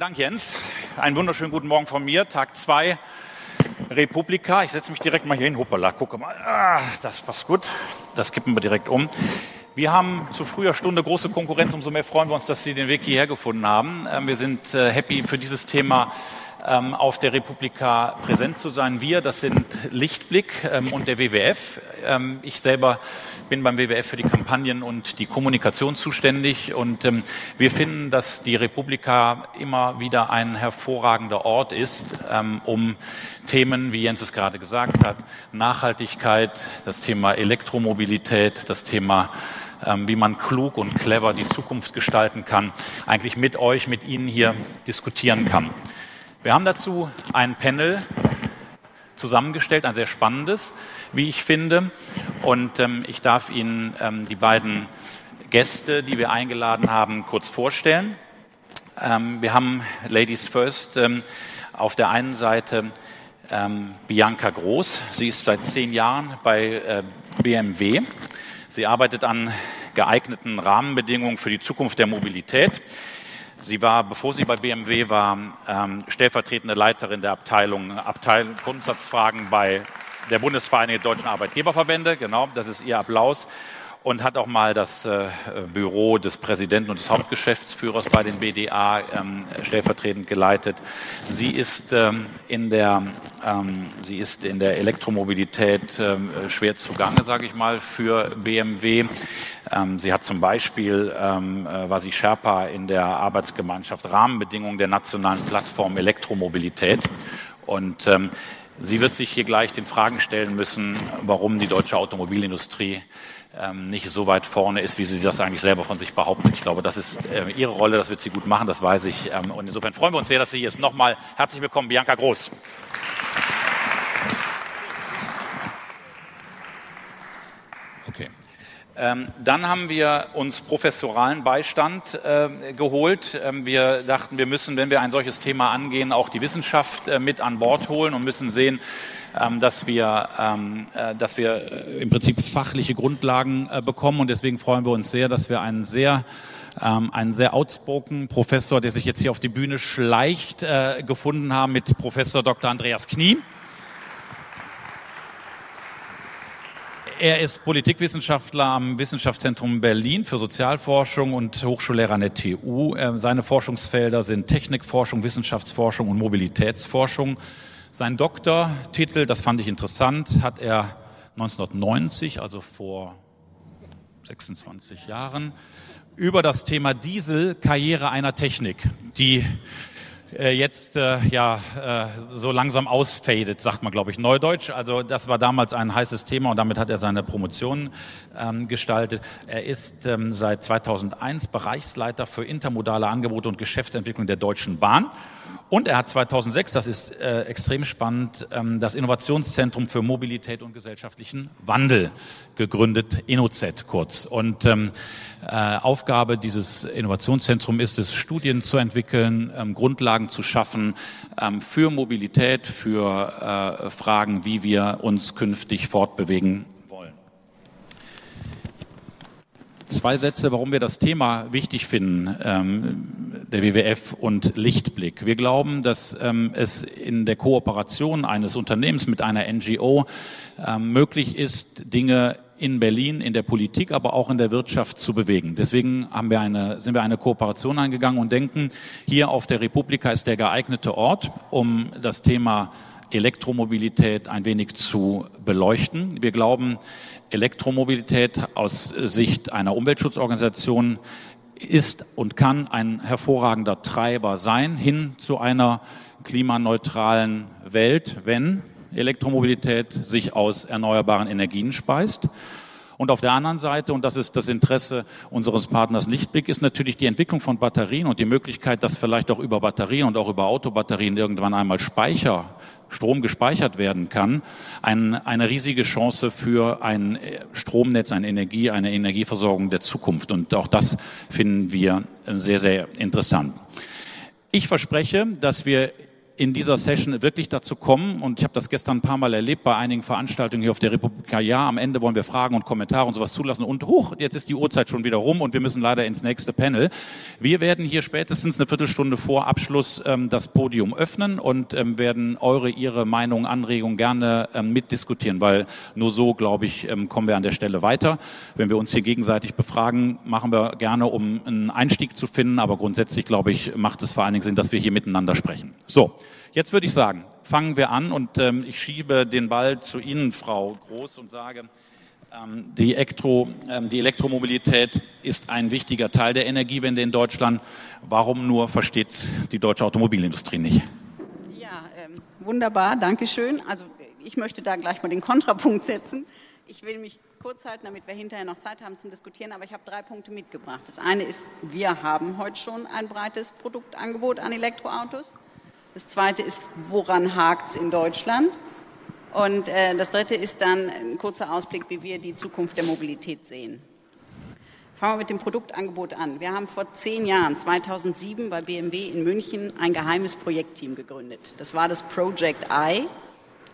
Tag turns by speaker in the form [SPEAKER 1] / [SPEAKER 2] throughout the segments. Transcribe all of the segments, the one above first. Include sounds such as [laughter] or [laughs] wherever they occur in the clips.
[SPEAKER 1] Vielen Dank, Jens. Einen wunderschönen guten Morgen von mir. Tag zwei Republika. Ich setze mich direkt mal hier hin. Hoppala, gucke mal. Ah, das passt gut. Das kippen wir direkt um. Wir haben zu früher Stunde große Konkurrenz. Umso mehr freuen wir uns, dass Sie den Weg hierher gefunden haben. Ähm, wir sind äh, happy für dieses Thema auf der Republika präsent zu sein. Wir, das sind Lichtblick ähm, und der WWF. Ich selber bin beim WWF für die Kampagnen und die Kommunikation zuständig und ähm, wir finden, dass die Republika immer wieder ein hervorragender Ort ist, ähm, um Themen, wie Jens es gerade gesagt hat, Nachhaltigkeit, das Thema Elektromobilität, das Thema ähm, wie man klug und clever die Zukunft gestalten kann, eigentlich mit euch, mit Ihnen hier diskutieren kann. Wir haben dazu ein Panel zusammengestellt, ein sehr spannendes wie ich finde. Und ähm, ich darf Ihnen ähm, die beiden Gäste, die wir eingeladen haben, kurz vorstellen. Ähm, wir haben Ladies First ähm, auf der einen Seite ähm, Bianca Groß. Sie ist seit zehn Jahren bei äh, BMW. Sie arbeitet an geeigneten Rahmenbedingungen für die Zukunft der Mobilität. Sie war, bevor sie bei BMW war, ähm, stellvertretende Leiterin der Abteilung, Abteilung Grundsatzfragen bei der Bundesvereinigung deutschen Arbeitgeberverbände, genau, das ist ihr Applaus und hat auch mal das äh, Büro des Präsidenten und des Hauptgeschäftsführers bei den BDA ähm, stellvertretend geleitet. Sie ist ähm, in der ähm, sie ist in der Elektromobilität schwer zugange, sage ich mal, für BMW. Sie hat zum Beispiel ähm, äh, war sie Sherpa in der Arbeitsgemeinschaft Rahmenbedingungen der nationalen Plattform Elektromobilität und Sie wird sich hier gleich den Fragen stellen müssen, warum die deutsche Automobilindustrie ähm, nicht so weit vorne ist, wie sie das eigentlich selber von sich behauptet. Ich glaube, das ist äh, ihre Rolle, das wird sie gut machen, das weiß ich. Ähm, und insofern freuen wir uns sehr, dass sie hier ist. Nochmal herzlich willkommen, Bianca Groß. Okay. Ähm, dann haben wir uns professoralen Beistand äh, geholt. Ähm, wir dachten, wir müssen, wenn wir ein solches Thema angehen, auch die Wissenschaft äh, mit an Bord holen und müssen sehen, dass wir, ähm, äh, dass wir äh, im Prinzip fachliche Grundlagen äh, bekommen. Und deswegen freuen wir uns sehr, dass wir einen sehr ähm, einen sehr outspoken Professor, der sich jetzt hier auf die Bühne schleicht, äh, gefunden haben mit Professor Dr. Andreas Knie. Er ist Politikwissenschaftler am Wissenschaftszentrum Berlin für Sozialforschung und Hochschullehrer an der TU. Ähm, seine Forschungsfelder sind Technikforschung, Wissenschaftsforschung und Mobilitätsforschung. Sein Doktortitel, das fand ich interessant, hat er 1990, also vor 26 Jahren, über das Thema Diesel, Karriere einer Technik, die äh, jetzt äh, ja äh, so langsam ausfadet, sagt man, glaube ich, Neudeutsch. Also das war damals ein heißes Thema und damit hat er seine Promotion ähm, gestaltet. Er ist ähm, seit 2001 Bereichsleiter für intermodale Angebote und Geschäftsentwicklung der Deutschen Bahn und er hat 2006, das ist äh, extrem spannend, ähm, das Innovationszentrum für Mobilität und gesellschaftlichen Wandel gegründet, InnoZ kurz. Und ähm, äh, Aufgabe dieses Innovationszentrums ist es, Studien zu entwickeln, ähm, Grundlagen zu schaffen ähm, für Mobilität, für äh, Fragen, wie wir uns künftig fortbewegen Zwei Sätze, warum wir das Thema wichtig finden, ähm, der WWF und Lichtblick. Wir glauben, dass ähm, es in der Kooperation eines Unternehmens mit einer NGO ähm, möglich ist, Dinge in Berlin, in der Politik, aber auch in der Wirtschaft zu bewegen. Deswegen haben wir eine, sind wir eine Kooperation eingegangen und denken, hier auf der Republika ist der geeignete Ort, um das Thema Elektromobilität ein wenig zu beleuchten. Wir glauben, Elektromobilität aus Sicht einer Umweltschutzorganisation ist und kann ein hervorragender Treiber sein hin zu einer klimaneutralen Welt, wenn Elektromobilität sich aus erneuerbaren Energien speist. Und auf der anderen Seite, und das ist das Interesse unseres Partners Lichtblick, ist natürlich die Entwicklung von Batterien und die Möglichkeit, dass vielleicht auch über Batterien und auch über Autobatterien irgendwann einmal Speicher Strom gespeichert werden kann, ein, eine riesige Chance für ein Stromnetz, eine Energie, eine Energieversorgung der Zukunft. Und auch das finden wir sehr, sehr interessant. Ich verspreche, dass wir in dieser Session wirklich dazu kommen, und ich habe das gestern ein paar Mal erlebt bei einigen Veranstaltungen hier auf der Republika, ja, am Ende wollen wir Fragen und Kommentare und sowas zulassen und hoch, jetzt ist die Uhrzeit schon wieder rum und wir müssen leider ins nächste Panel. Wir werden hier spätestens eine Viertelstunde vor Abschluss ähm, das Podium öffnen und ähm, werden eure, ihre Meinung, Anregungen gerne ähm, mitdiskutieren, weil nur so, glaube ich, ähm, kommen wir an der Stelle weiter. Wenn wir uns hier gegenseitig befragen, machen wir gerne, um einen Einstieg zu finden, aber grundsätzlich, glaube ich, macht es vor allen Dingen Sinn, dass wir hier miteinander sprechen. So. Jetzt würde ich sagen, fangen wir an und ähm, ich schiebe den Ball zu Ihnen, Frau Groß, und sage, ähm, die, Elektro, ähm, die Elektromobilität ist ein wichtiger Teil der Energiewende in Deutschland. Warum nur versteht die deutsche Automobilindustrie nicht?
[SPEAKER 2] Ja, ähm, wunderbar, danke schön. Also ich möchte da gleich mal den Kontrapunkt setzen. Ich will mich kurz halten, damit wir hinterher noch Zeit haben zum Diskutieren, aber ich habe drei Punkte mitgebracht. Das eine ist, wir haben heute schon ein breites Produktangebot an Elektroautos. Das zweite ist, woran hakt es in Deutschland? Und äh, das dritte ist dann ein kurzer Ausblick, wie wir die Zukunft der Mobilität sehen. Fangen wir mit dem Produktangebot an. Wir haben vor zehn Jahren, 2007, bei BMW in München ein geheimes Projektteam gegründet. Das war das Project I.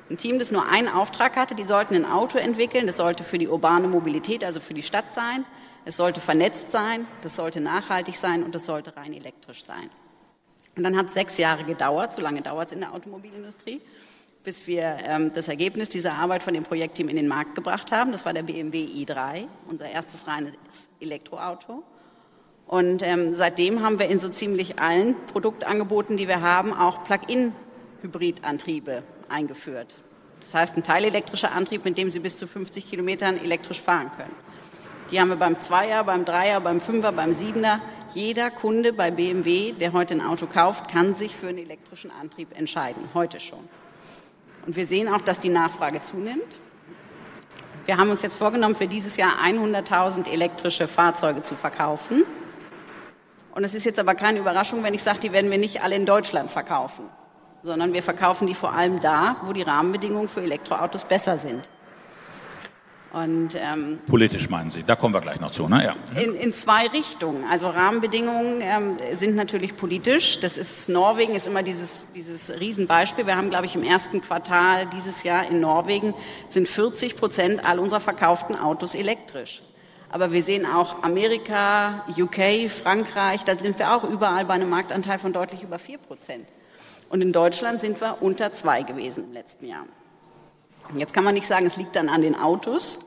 [SPEAKER 2] Ein Team, das nur einen Auftrag hatte. Die sollten ein Auto entwickeln. Das sollte für die urbane Mobilität, also für die Stadt sein. Es sollte vernetzt sein. Das sollte nachhaltig sein und es sollte rein elektrisch sein. Und dann hat es sechs Jahre gedauert, so lange dauert es in der Automobilindustrie, bis wir ähm, das Ergebnis dieser Arbeit von dem Projektteam in den Markt gebracht haben. Das war der BMW i3, unser erstes reines Elektroauto. Und ähm, seitdem haben wir in so ziemlich allen Produktangeboten, die wir haben, auch Plug-in-Hybridantriebe eingeführt. Das heißt, ein teilelektrischer Antrieb, mit dem Sie bis zu 50 Kilometern elektrisch fahren können. Die haben wir beim Zweier, beim Dreier, beim Fünfer, beim Siebener. Jeder Kunde bei BMW, der heute ein Auto kauft, kann sich für einen elektrischen Antrieb entscheiden. Heute schon. Und wir sehen auch, dass die Nachfrage zunimmt. Wir haben uns jetzt vorgenommen, für dieses Jahr 100.000 elektrische Fahrzeuge zu verkaufen. Und es ist jetzt aber keine Überraschung, wenn ich sage, die werden wir nicht alle in Deutschland verkaufen, sondern wir verkaufen die vor allem da, wo die Rahmenbedingungen für Elektroautos besser sind.
[SPEAKER 1] Und, ähm, Politisch meinen Sie, da kommen wir gleich noch zu, ne?
[SPEAKER 2] Ja. In, in zwei Richtungen. Also Rahmenbedingungen ähm, sind natürlich politisch. Das ist Norwegen ist immer dieses dieses Riesenbeispiel. Wir haben, glaube ich, im ersten Quartal dieses Jahr in Norwegen sind 40 Prozent all unserer verkauften Autos elektrisch. Aber wir sehen auch Amerika, UK, Frankreich, da sind wir auch überall bei einem Marktanteil von deutlich über vier Prozent. Und in Deutschland sind wir unter zwei gewesen im letzten Jahr. Jetzt kann man nicht sagen, es liegt dann an den Autos,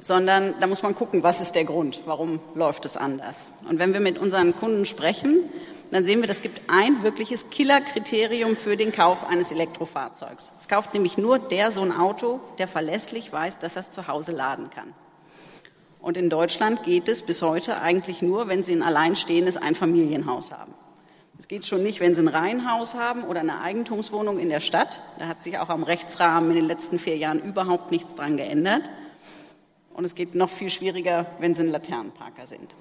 [SPEAKER 2] sondern da muss man gucken, was ist der Grund, warum läuft es anders. Und wenn wir mit unseren Kunden sprechen, dann sehen wir, es gibt ein wirkliches Killerkriterium für den Kauf eines Elektrofahrzeugs. Es kauft nämlich nur der so ein Auto, der verlässlich weiß, dass er es zu Hause laden kann. Und in Deutschland geht es bis heute eigentlich nur, wenn Sie ein alleinstehendes Einfamilienhaus haben. Es geht schon nicht, wenn Sie ein Reihenhaus haben oder eine Eigentumswohnung in der Stadt. Da hat sich auch am Rechtsrahmen in den letzten vier Jahren überhaupt nichts dran geändert. Und es geht noch viel schwieriger, wenn sie ein Laternenparker sind.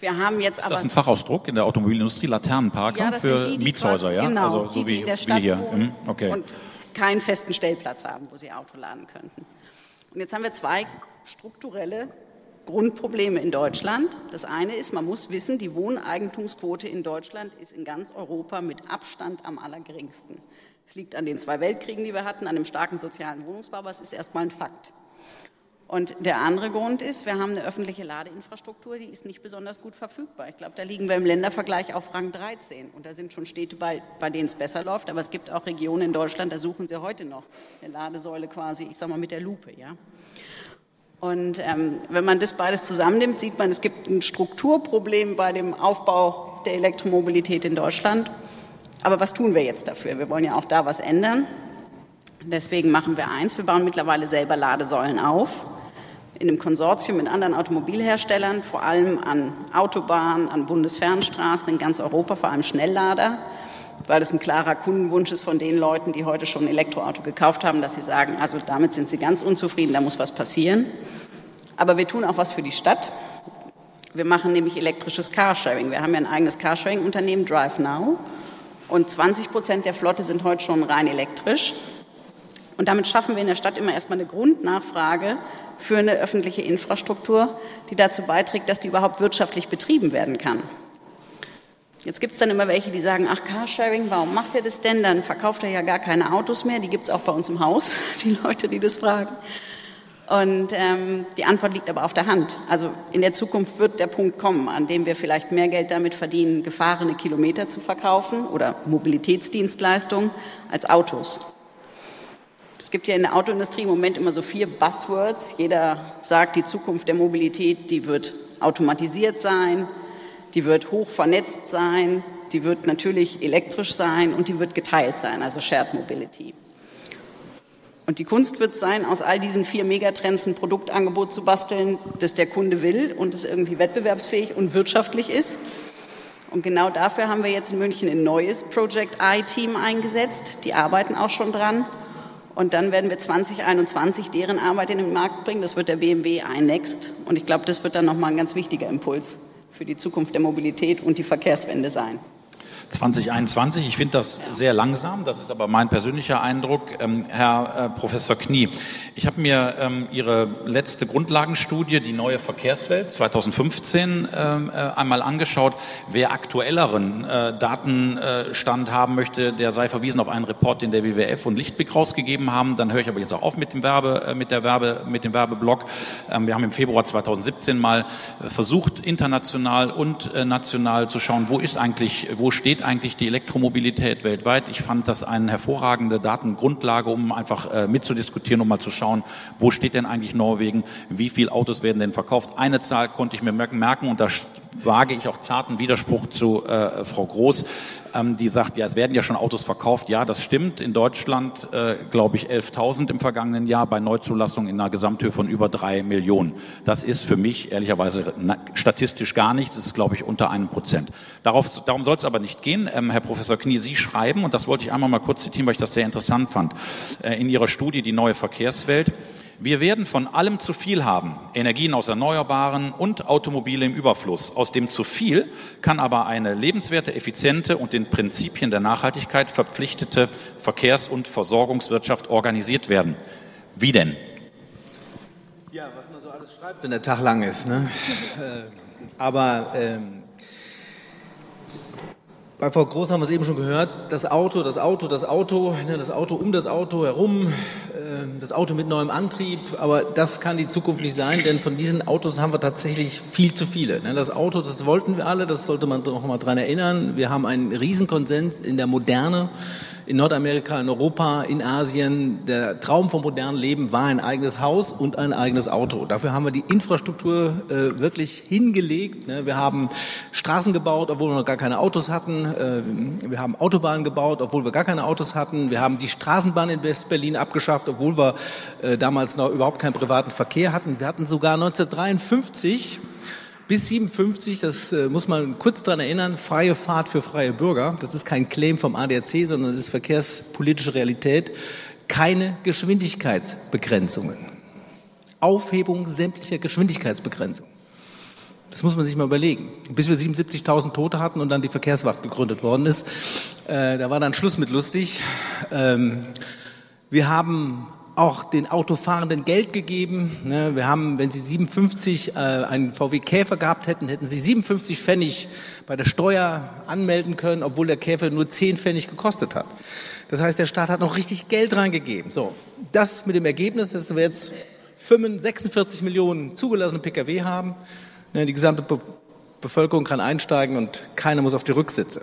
[SPEAKER 1] Wir haben jetzt aber. Ist das ein Fachausdruck in der Automobilindustrie? Laternenparker ja, für die, die Mietshäuser, ja?
[SPEAKER 2] Genau, also so wie, in der Stadt hier. Mhm, okay. Und keinen festen Stellplatz haben, wo sie Auto laden könnten. Und jetzt haben wir zwei strukturelle Grundprobleme in Deutschland. Das eine ist, man muss wissen, die Wohneigentumsquote in Deutschland ist in ganz Europa mit Abstand am allergeringsten. Es liegt an den zwei Weltkriegen, die wir hatten, an dem starken sozialen Wohnungsbau, aber es ist erstmal ein Fakt. Und der andere Grund ist, wir haben eine öffentliche Ladeinfrastruktur, die ist nicht besonders gut verfügbar. Ich glaube, da liegen wir im Ländervergleich auf Rang 13. Und da sind schon Städte, bei, bei denen es besser läuft. Aber es gibt auch Regionen in Deutschland, da suchen sie heute noch eine Ladesäule quasi, ich sage mal, mit der Lupe. Ja? Und ähm, wenn man das beides zusammennimmt, sieht man, es gibt ein Strukturproblem bei dem Aufbau der Elektromobilität in Deutschland. Aber was tun wir jetzt dafür? Wir wollen ja auch da was ändern. Deswegen machen wir eins, wir bauen mittlerweile selber Ladesäulen auf in einem Konsortium mit anderen Automobilherstellern, vor allem an Autobahnen, an Bundesfernstraßen in ganz Europa, vor allem Schnelllader, weil das ein klarer Kundenwunsch ist von den Leuten, die heute schon ein Elektroauto gekauft haben, dass sie sagen, also damit sind sie ganz unzufrieden, da muss was passieren. Aber wir tun auch was für die Stadt. Wir machen nämlich elektrisches Carsharing. Wir haben ja ein eigenes Carsharing-Unternehmen, DriveNow. Und 20 Prozent der Flotte sind heute schon rein elektrisch. Und damit schaffen wir in der Stadt immer erstmal eine Grundnachfrage für eine öffentliche Infrastruktur, die dazu beiträgt, dass die überhaupt wirtschaftlich betrieben werden kann. Jetzt gibt es dann immer welche, die sagen, ach Carsharing, warum macht er das denn? Dann verkauft er ja gar keine Autos mehr. Die gibt es auch bei uns im Haus, [laughs] die Leute, die das fragen. Und ähm, die Antwort liegt aber auf der Hand. Also in der Zukunft wird der Punkt kommen, an dem wir vielleicht mehr Geld damit verdienen, gefahrene Kilometer zu verkaufen oder Mobilitätsdienstleistungen als Autos. Es gibt ja in der Autoindustrie im Moment immer so vier Buzzwords. Jeder sagt, die Zukunft der Mobilität, die wird automatisiert sein, die wird hoch vernetzt sein, die wird natürlich elektrisch sein und die wird geteilt sein, also Shared Mobility. Und die Kunst wird sein, aus all diesen vier Megatrends ein Produktangebot zu basteln, das der Kunde will und das irgendwie wettbewerbsfähig und wirtschaftlich ist. Und genau dafür haben wir jetzt in München ein neues Project I-Team eingesetzt. Die arbeiten auch schon dran. Und dann werden wir 2021 deren Arbeit in den Markt bringen. Das wird der BMW iNext. Und ich glaube, das wird dann nochmal ein ganz wichtiger Impuls für die Zukunft der Mobilität und die Verkehrswende sein.
[SPEAKER 1] 2021. Ich finde das sehr langsam, das ist aber mein persönlicher Eindruck. Ähm, Herr äh, Professor Knie, ich habe mir ähm, Ihre letzte Grundlagenstudie, die neue Verkehrswelt 2015, ähm, äh, einmal angeschaut. Wer aktuelleren äh, Datenstand haben möchte, der sei verwiesen auf einen Report, den der WWF und Lichtblick rausgegeben haben. Dann höre ich aber jetzt auch auf mit dem Werbe, äh, mit der Werbe, mit dem Werbeblock. Ähm, wir haben im Februar 2017 mal äh, versucht, international und äh, national zu schauen, wo ist eigentlich, wo steht steht eigentlich die Elektromobilität weltweit? Ich fand das eine hervorragende Datengrundlage, um einfach äh, mitzudiskutieren, um mal zu schauen, wo steht denn eigentlich Norwegen? Wie viele Autos werden denn verkauft? Eine Zahl konnte ich mir merken und da wage ich auch zarten Widerspruch zu äh, Frau Groß, ähm, die sagt, ja, es werden ja schon Autos verkauft. Ja, das stimmt. In Deutschland, äh, glaube ich, 11.000 im vergangenen Jahr bei Neuzulassung in einer Gesamthöhe von über drei Millionen. Das ist für mich ehrlicherweise statistisch gar nichts. Das ist, glaube ich, unter einem Prozent. Darauf, darum soll es aber nicht gehen. Ähm, Herr Professor Knie, Sie schreiben, und das wollte ich einmal mal kurz zitieren, weil ich das sehr interessant fand, äh, in Ihrer Studie Die neue Verkehrswelt. Wir werden von allem zu viel haben, Energien aus Erneuerbaren und Automobile im Überfluss. Aus dem zu viel kann aber eine lebenswerte, effiziente und den Prinzipien der Nachhaltigkeit verpflichtete Verkehrs- und Versorgungswirtschaft organisiert werden. Wie denn?
[SPEAKER 3] Ja, was man so alles schreibt, wenn der Tag lang ist. Ne? [laughs] Äh, aber ähm, bei Frau Groß haben wir es eben schon gehört, das Auto, das Auto, das Auto, ne, das Auto um das Auto herum, ähm, das Auto mit neuem Antrieb, aber das kann die Zukunft nicht sein, denn von diesen Autos haben wir tatsächlich viel zu viele. Ne? Das Auto, das wollten wir alle, das sollte man noch mal dran erinnern. Wir haben einen Riesenkonsens in der Moderne in Nordamerika, in Europa, in Asien. Der Traum vom modernen Leben war ein eigenes Haus und ein eigenes Auto. Dafür haben wir die Infrastruktur äh, wirklich hingelegt. Ne? Wir haben Straßen gebaut, obwohl wir noch gar keine Autos hatten. Äh, wir haben Autobahnen gebaut, obwohl wir gar keine Autos hatten. Wir haben die Straßenbahn in West-Berlin abgeschafft, obwohl wir äh, damals noch überhaupt keinen privaten Verkehr hatten. Wir hatten sogar 1953 bis 57, das äh, muss man kurz daran erinnern, freie Fahrt für freie Bürger. Das ist kein Claim vom ADAC, sondern das ist verkehrspolitische Realität. Keine Geschwindigkeitsbegrenzungen. Aufhebung sämtlicher Geschwindigkeitsbegrenzungen. Das muss man sich mal überlegen. Bis wir 77.000 Tote hatten und dann die Verkehrswacht gegründet worden ist, äh, da war dann Schluss mit lustig. Ähm, wir haben auch den Autofahrenden Geld gegeben. Ne, wir haben, wenn sie 57 äh, einen VW Käfer gehabt hätten, hätten sie 57 Pfennig bei der Steuer anmelden können, obwohl der Käfer nur 10 Pfennig gekostet hat. Das heißt, der Staat hat noch richtig Geld reingegeben. So, das mit dem Ergebnis, dass wir jetzt 46 Millionen zugelassene Pkw haben. Ne, die gesamte Bevölkerung kann einsteigen und keiner muss auf die Rücksitze.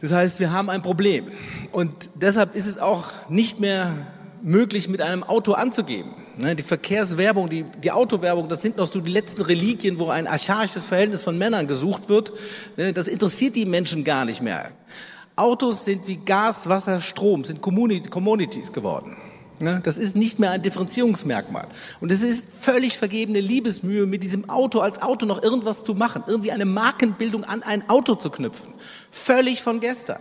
[SPEAKER 3] Das heißt, wir haben ein Problem. Und deshalb ist es auch nicht mehr möglich, mit einem Auto anzugeben. Ne, die Verkehrswerbung, die, die Autowerbung, das sind noch so die letzten Reliquien, wo ein archaisches Verhältnis von Männern gesucht wird. Ne, das interessiert die Menschen gar nicht mehr. Autos sind wie Gas, Wasser, Strom, sind Communities geworden. Ne, das ist nicht mehr ein Differenzierungsmerkmal. Und es ist völlig vergebene Liebesmühe, mit diesem Auto als Auto noch irgendwas zu machen, irgendwie eine Markenbildung an ein Auto zu knüpfen. Völlig von gestern.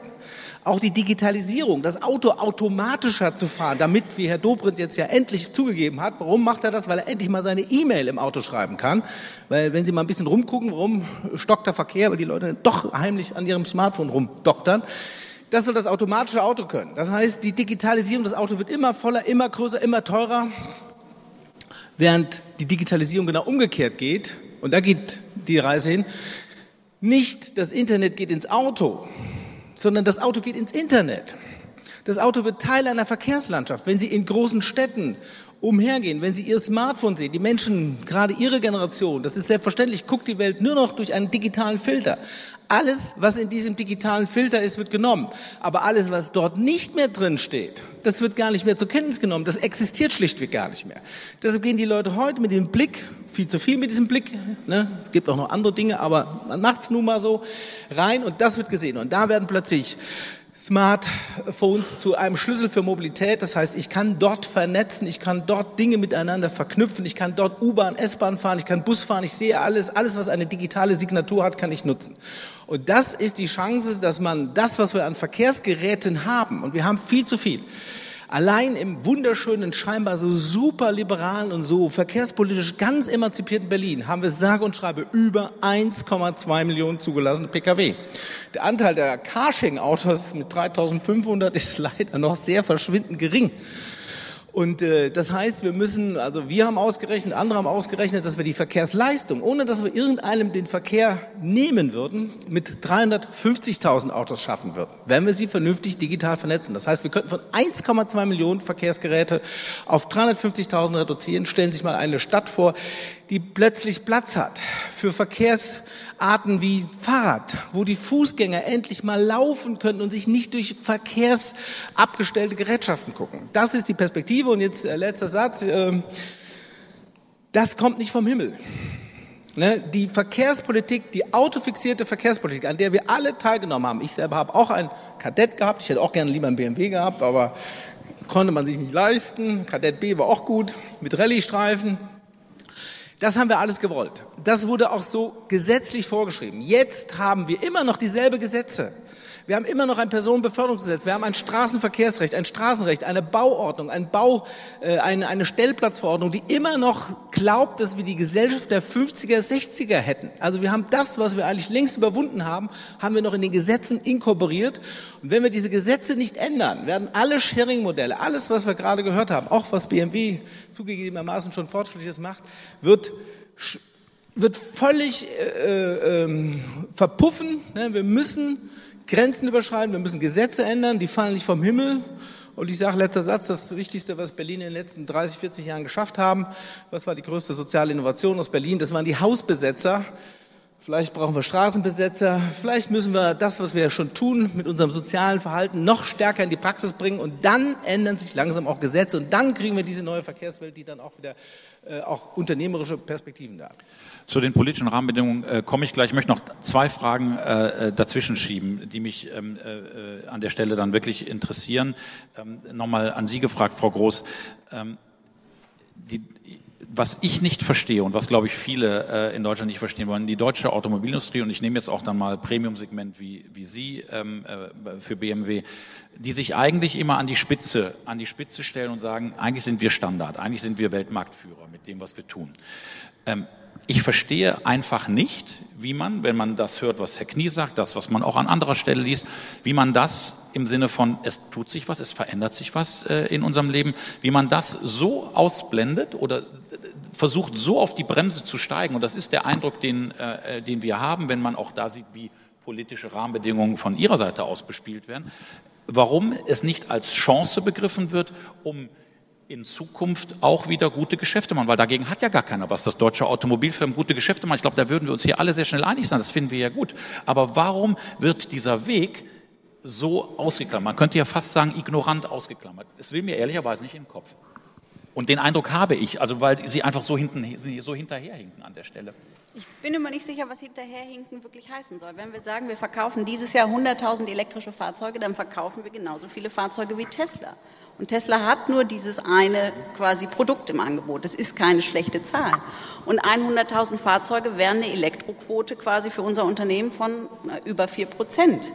[SPEAKER 3] Auch die Digitalisierung, das Auto automatischer zu fahren, damit, wie Herr Dobrindt jetzt ja endlich zugegeben hat, warum macht er das? Weil er endlich mal seine E-Mail im Auto schreiben kann. Weil wenn Sie mal ein bisschen rumgucken, warum stockt der Verkehr, weil die Leute doch heimlich an ihrem Smartphone rumdoktern. Das soll das automatische Auto können. Das heißt, die Digitalisierung des Autos wird immer voller, immer größer, immer teurer, während die Digitalisierung genau umgekehrt geht. Und da geht die Reise hin Nicht das Internet geht ins Auto, sondern das Auto geht ins Internet. Das Auto wird Teil einer Verkehrslandschaft. Wenn Sie in großen Städten umhergehen, wenn Sie Ihr Smartphone sehen, die Menschen, gerade Ihre Generation, das ist selbstverständlich, guckt die Welt nur noch durch einen digitalen Filter. Alles, was in diesem digitalen Filter ist, wird genommen. Aber alles, was dort nicht mehr drin steht, das wird gar nicht mehr zur Kenntnis genommen. Das existiert schlichtweg gar nicht mehr. Deshalb gehen die Leute heute mit dem Blick, viel zu viel mit diesem Blick, ne, gibt auch noch andere Dinge, aber man macht's nun mal so rein und das wird gesehen. Und da werden plötzlich Smartphones zu einem Schlüssel für Mobilität. Das heißt, ich kann dort vernetzen, ich kann dort Dinge miteinander verknüpfen, ich kann dort U-Bahn, S-Bahn fahren, ich kann Bus fahren, ich sehe alles, alles, was eine digitale Signatur hat, kann ich nutzen. Und das ist die Chance, dass man das, was wir an Verkehrsgeräten haben, und wir haben viel zu viel, Allein im wunderschönen, scheinbar so super liberalen und so verkehrspolitisch ganz emanzipierten Berlin haben wir sage und schreibe über 1,2 Millionen zugelassene Pkw. Der Anteil der Carsharing-Autos mit 3500 ist [laughs] leider noch sehr verschwindend gering. Und äh, das heißt, wir müssen, also wir haben ausgerechnet, andere haben ausgerechnet, dass wir die Verkehrsleistung, ohne dass wir irgendeinem den Verkehr nehmen würden, mit 350.000 Autos schaffen würden, wenn wir sie vernünftig digital vernetzen. Das heißt, wir könnten von 1,2 Millionen Verkehrsgeräte auf 350.000 reduzieren. Stellen Sie sich mal eine Stadt vor, die plötzlich Platz hat für Verkehrsarten wie Fahrrad, wo die Fußgänger endlich mal laufen können und sich nicht durch verkehrsabgestellte Gerätschaften gucken. Das ist die Perspektive. Und jetzt äh, letzter Satz. Äh, das kommt nicht vom Himmel. Ne, die Verkehrspolitik, die autofixierte Verkehrspolitik, an der wir alle teilgenommen haben. Ich selber habe auch ein Kadett gehabt. Ich hätte auch gerne lieber einen BMW gehabt, aber konnte man sich nicht leisten. Kadett B war auch gut mit Rallye-Streifen. Das haben wir alles gewollt. Das wurde auch so gesetzlich vorgeschrieben. Jetzt haben wir immer noch dieselbe Gesetze. Wir haben immer noch ein Personenbeförderungsgesetz, wir haben ein Straßenverkehrsrecht, ein Straßenrecht, eine Bauordnung, ein Bau, äh, eine, eine Stellplatzverordnung, die immer noch glaubt, dass wir die Gesellschaft der 50er, 60er hätten. Also wir haben das, was wir eigentlich längst überwunden haben, haben wir noch in den Gesetzen inkorporiert. Und wenn wir diese Gesetze nicht ändern, werden alle Sharing-Modelle, alles, was wir gerade gehört haben, auch was BMW zugegebenermaßen schon Fortschrittliches macht, wird wird völlig äh, äh, verpuffen. Ne? Wir müssen Grenzen überschreiten, wir müssen Gesetze ändern, die fallen nicht vom Himmel. Und ich sage letzter Satz, das Wichtigste, was Berlin in den letzten 30, 40 Jahren geschafft haben, was war die größte soziale Innovation aus Berlin? Das waren die Hausbesetzer. Vielleicht brauchen wir Straßenbesetzer. Vielleicht müssen wir das, was wir ja schon tun, mit unserem sozialen Verhalten noch stärker in die Praxis bringen. Und dann ändern sich langsam auch Gesetze. Und dann kriegen wir diese neue Verkehrswelt, die dann auch wieder äh, auch unternehmerische Perspektiven da.
[SPEAKER 1] Zu den politischen Rahmenbedingungen äh, komme ich gleich. Ich möchte noch zwei Fragen äh, äh dazwischen schieben, die mich ähm, äh, äh, an der Stelle dann wirklich interessieren. Ähm, Nochmal an Sie gefragt, Frau Groß. Ähm, die, was ich nicht verstehe und was, glaube ich, viele äh, in Deutschland nicht verstehen wollen, die deutsche Automobilindustrie, und ich nehme jetzt auch dann mal Premium-Segment wie, wie Sie ähm, äh, für BMW, die sich eigentlich immer an die Spitze, an die Spitze stellen und sagen, eigentlich sind wir Standard, eigentlich sind wir Weltmarktführer mit dem, was wir tun. Ähm, ich verstehe einfach nicht, wie man, wenn man das hört, was Herr Knie sagt, das, was man auch an anderer Stelle liest, wie man das im Sinne von, es tut sich was, es verändert sich was äh, in unserem Leben, wie man das so ausblendet oder versucht, so auf die Bremse zu steigen. Und das ist der Eindruck, den, äh, den wir haben, wenn man auch da sieht, wie politische Rahmenbedingungen von Ihrer Seite aus bespielt werden. Warum es nicht als Chance begriffen wird, um in Zukunft auch wieder gute Geschäfte machen, weil dagegen hat ja gar keiner was, dass deutsche Automobilfirmen gute Geschäfte machen. Ich glaube, da würden wir uns hier alle sehr schnell einig sein, das finden wir ja gut. Aber warum wird dieser Weg so ausgeklammert? Man könnte ja fast sagen, ignorant ausgeklammert. Das will mir ehrlicherweise nicht den Kopf. Und den Eindruck habe ich, also weil sie einfach so, hinten, so hinterherhinken an der Stelle.
[SPEAKER 2] Ich bin immer nicht sicher, was hinterherhinken wirklich heißen soll. Wenn wir sagen, wir verkaufen dieses Jahr 100.000 elektrische Fahrzeuge, dann verkaufen wir genauso viele Fahrzeuge wie Tesla. Und Tesla hat nur dieses eine quasi Produkt im Angebot. Das ist keine schlechte Zahl. Und 100.000 Fahrzeuge wären eine Elektroquote quasi für unser Unternehmen von über vier Prozent.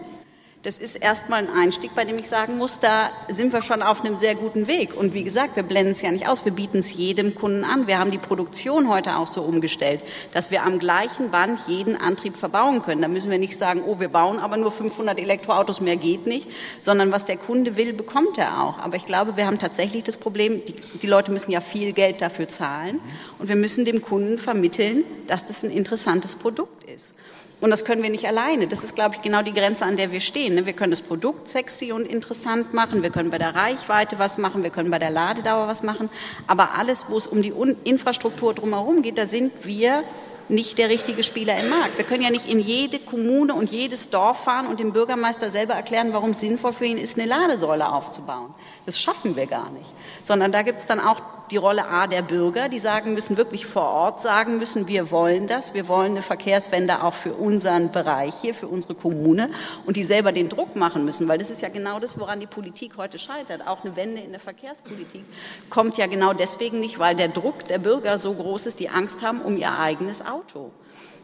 [SPEAKER 2] Das ist erstmal ein Einstieg, bei dem ich sagen muss, da sind wir schon auf einem sehr guten Weg. Und wie gesagt, wir blenden es ja nicht aus, wir bieten es jedem Kunden an. Wir haben die Produktion heute auch so umgestellt, dass wir am gleichen Band jeden Antrieb verbauen können. Da müssen wir nicht sagen, oh, wir bauen aber nur 500 Elektroautos, mehr geht nicht, sondern was der Kunde will, bekommt er auch. Aber ich glaube, wir haben tatsächlich das Problem, die, die Leute müssen ja viel Geld dafür zahlen und wir müssen dem Kunden vermitteln, dass das ein interessantes Produkt ist. Und das können wir nicht alleine. Das ist, glaube ich, genau die Grenze, an der wir stehen. Ne? Wir können das Produkt sexy und interessant machen. Wir können bei der Reichweite was machen. Wir können bei der Ladedauer was machen. Aber alles, wo es um die Infrastruktur drumherum geht, da sind wir nicht der richtige Spieler im Markt. Wir können ja nicht in jede Kommune und jedes Dorf fahren und dem Bürgermeister selber erklären, warum es sinnvoll für ihn ist, eine Ladesäule aufzubauen. Das schaffen wir gar nicht. Sondern da gibt es dann auch die Rolle A der Bürger, die sagen müssen, wirklich vor Ort sagen müssen, wir wollen das, wir wollen eine Verkehrswende auch für unseren Bereich hier, für unsere Kommune und die selber den Druck machen müssen, weil das ist ja genau das, woran die Politik heute scheitert. Auch eine Wende in der Verkehrspolitik kommt ja genau deswegen nicht, weil der Druck der Bürger so groß ist, die Angst haben um ihr eigenes Auto.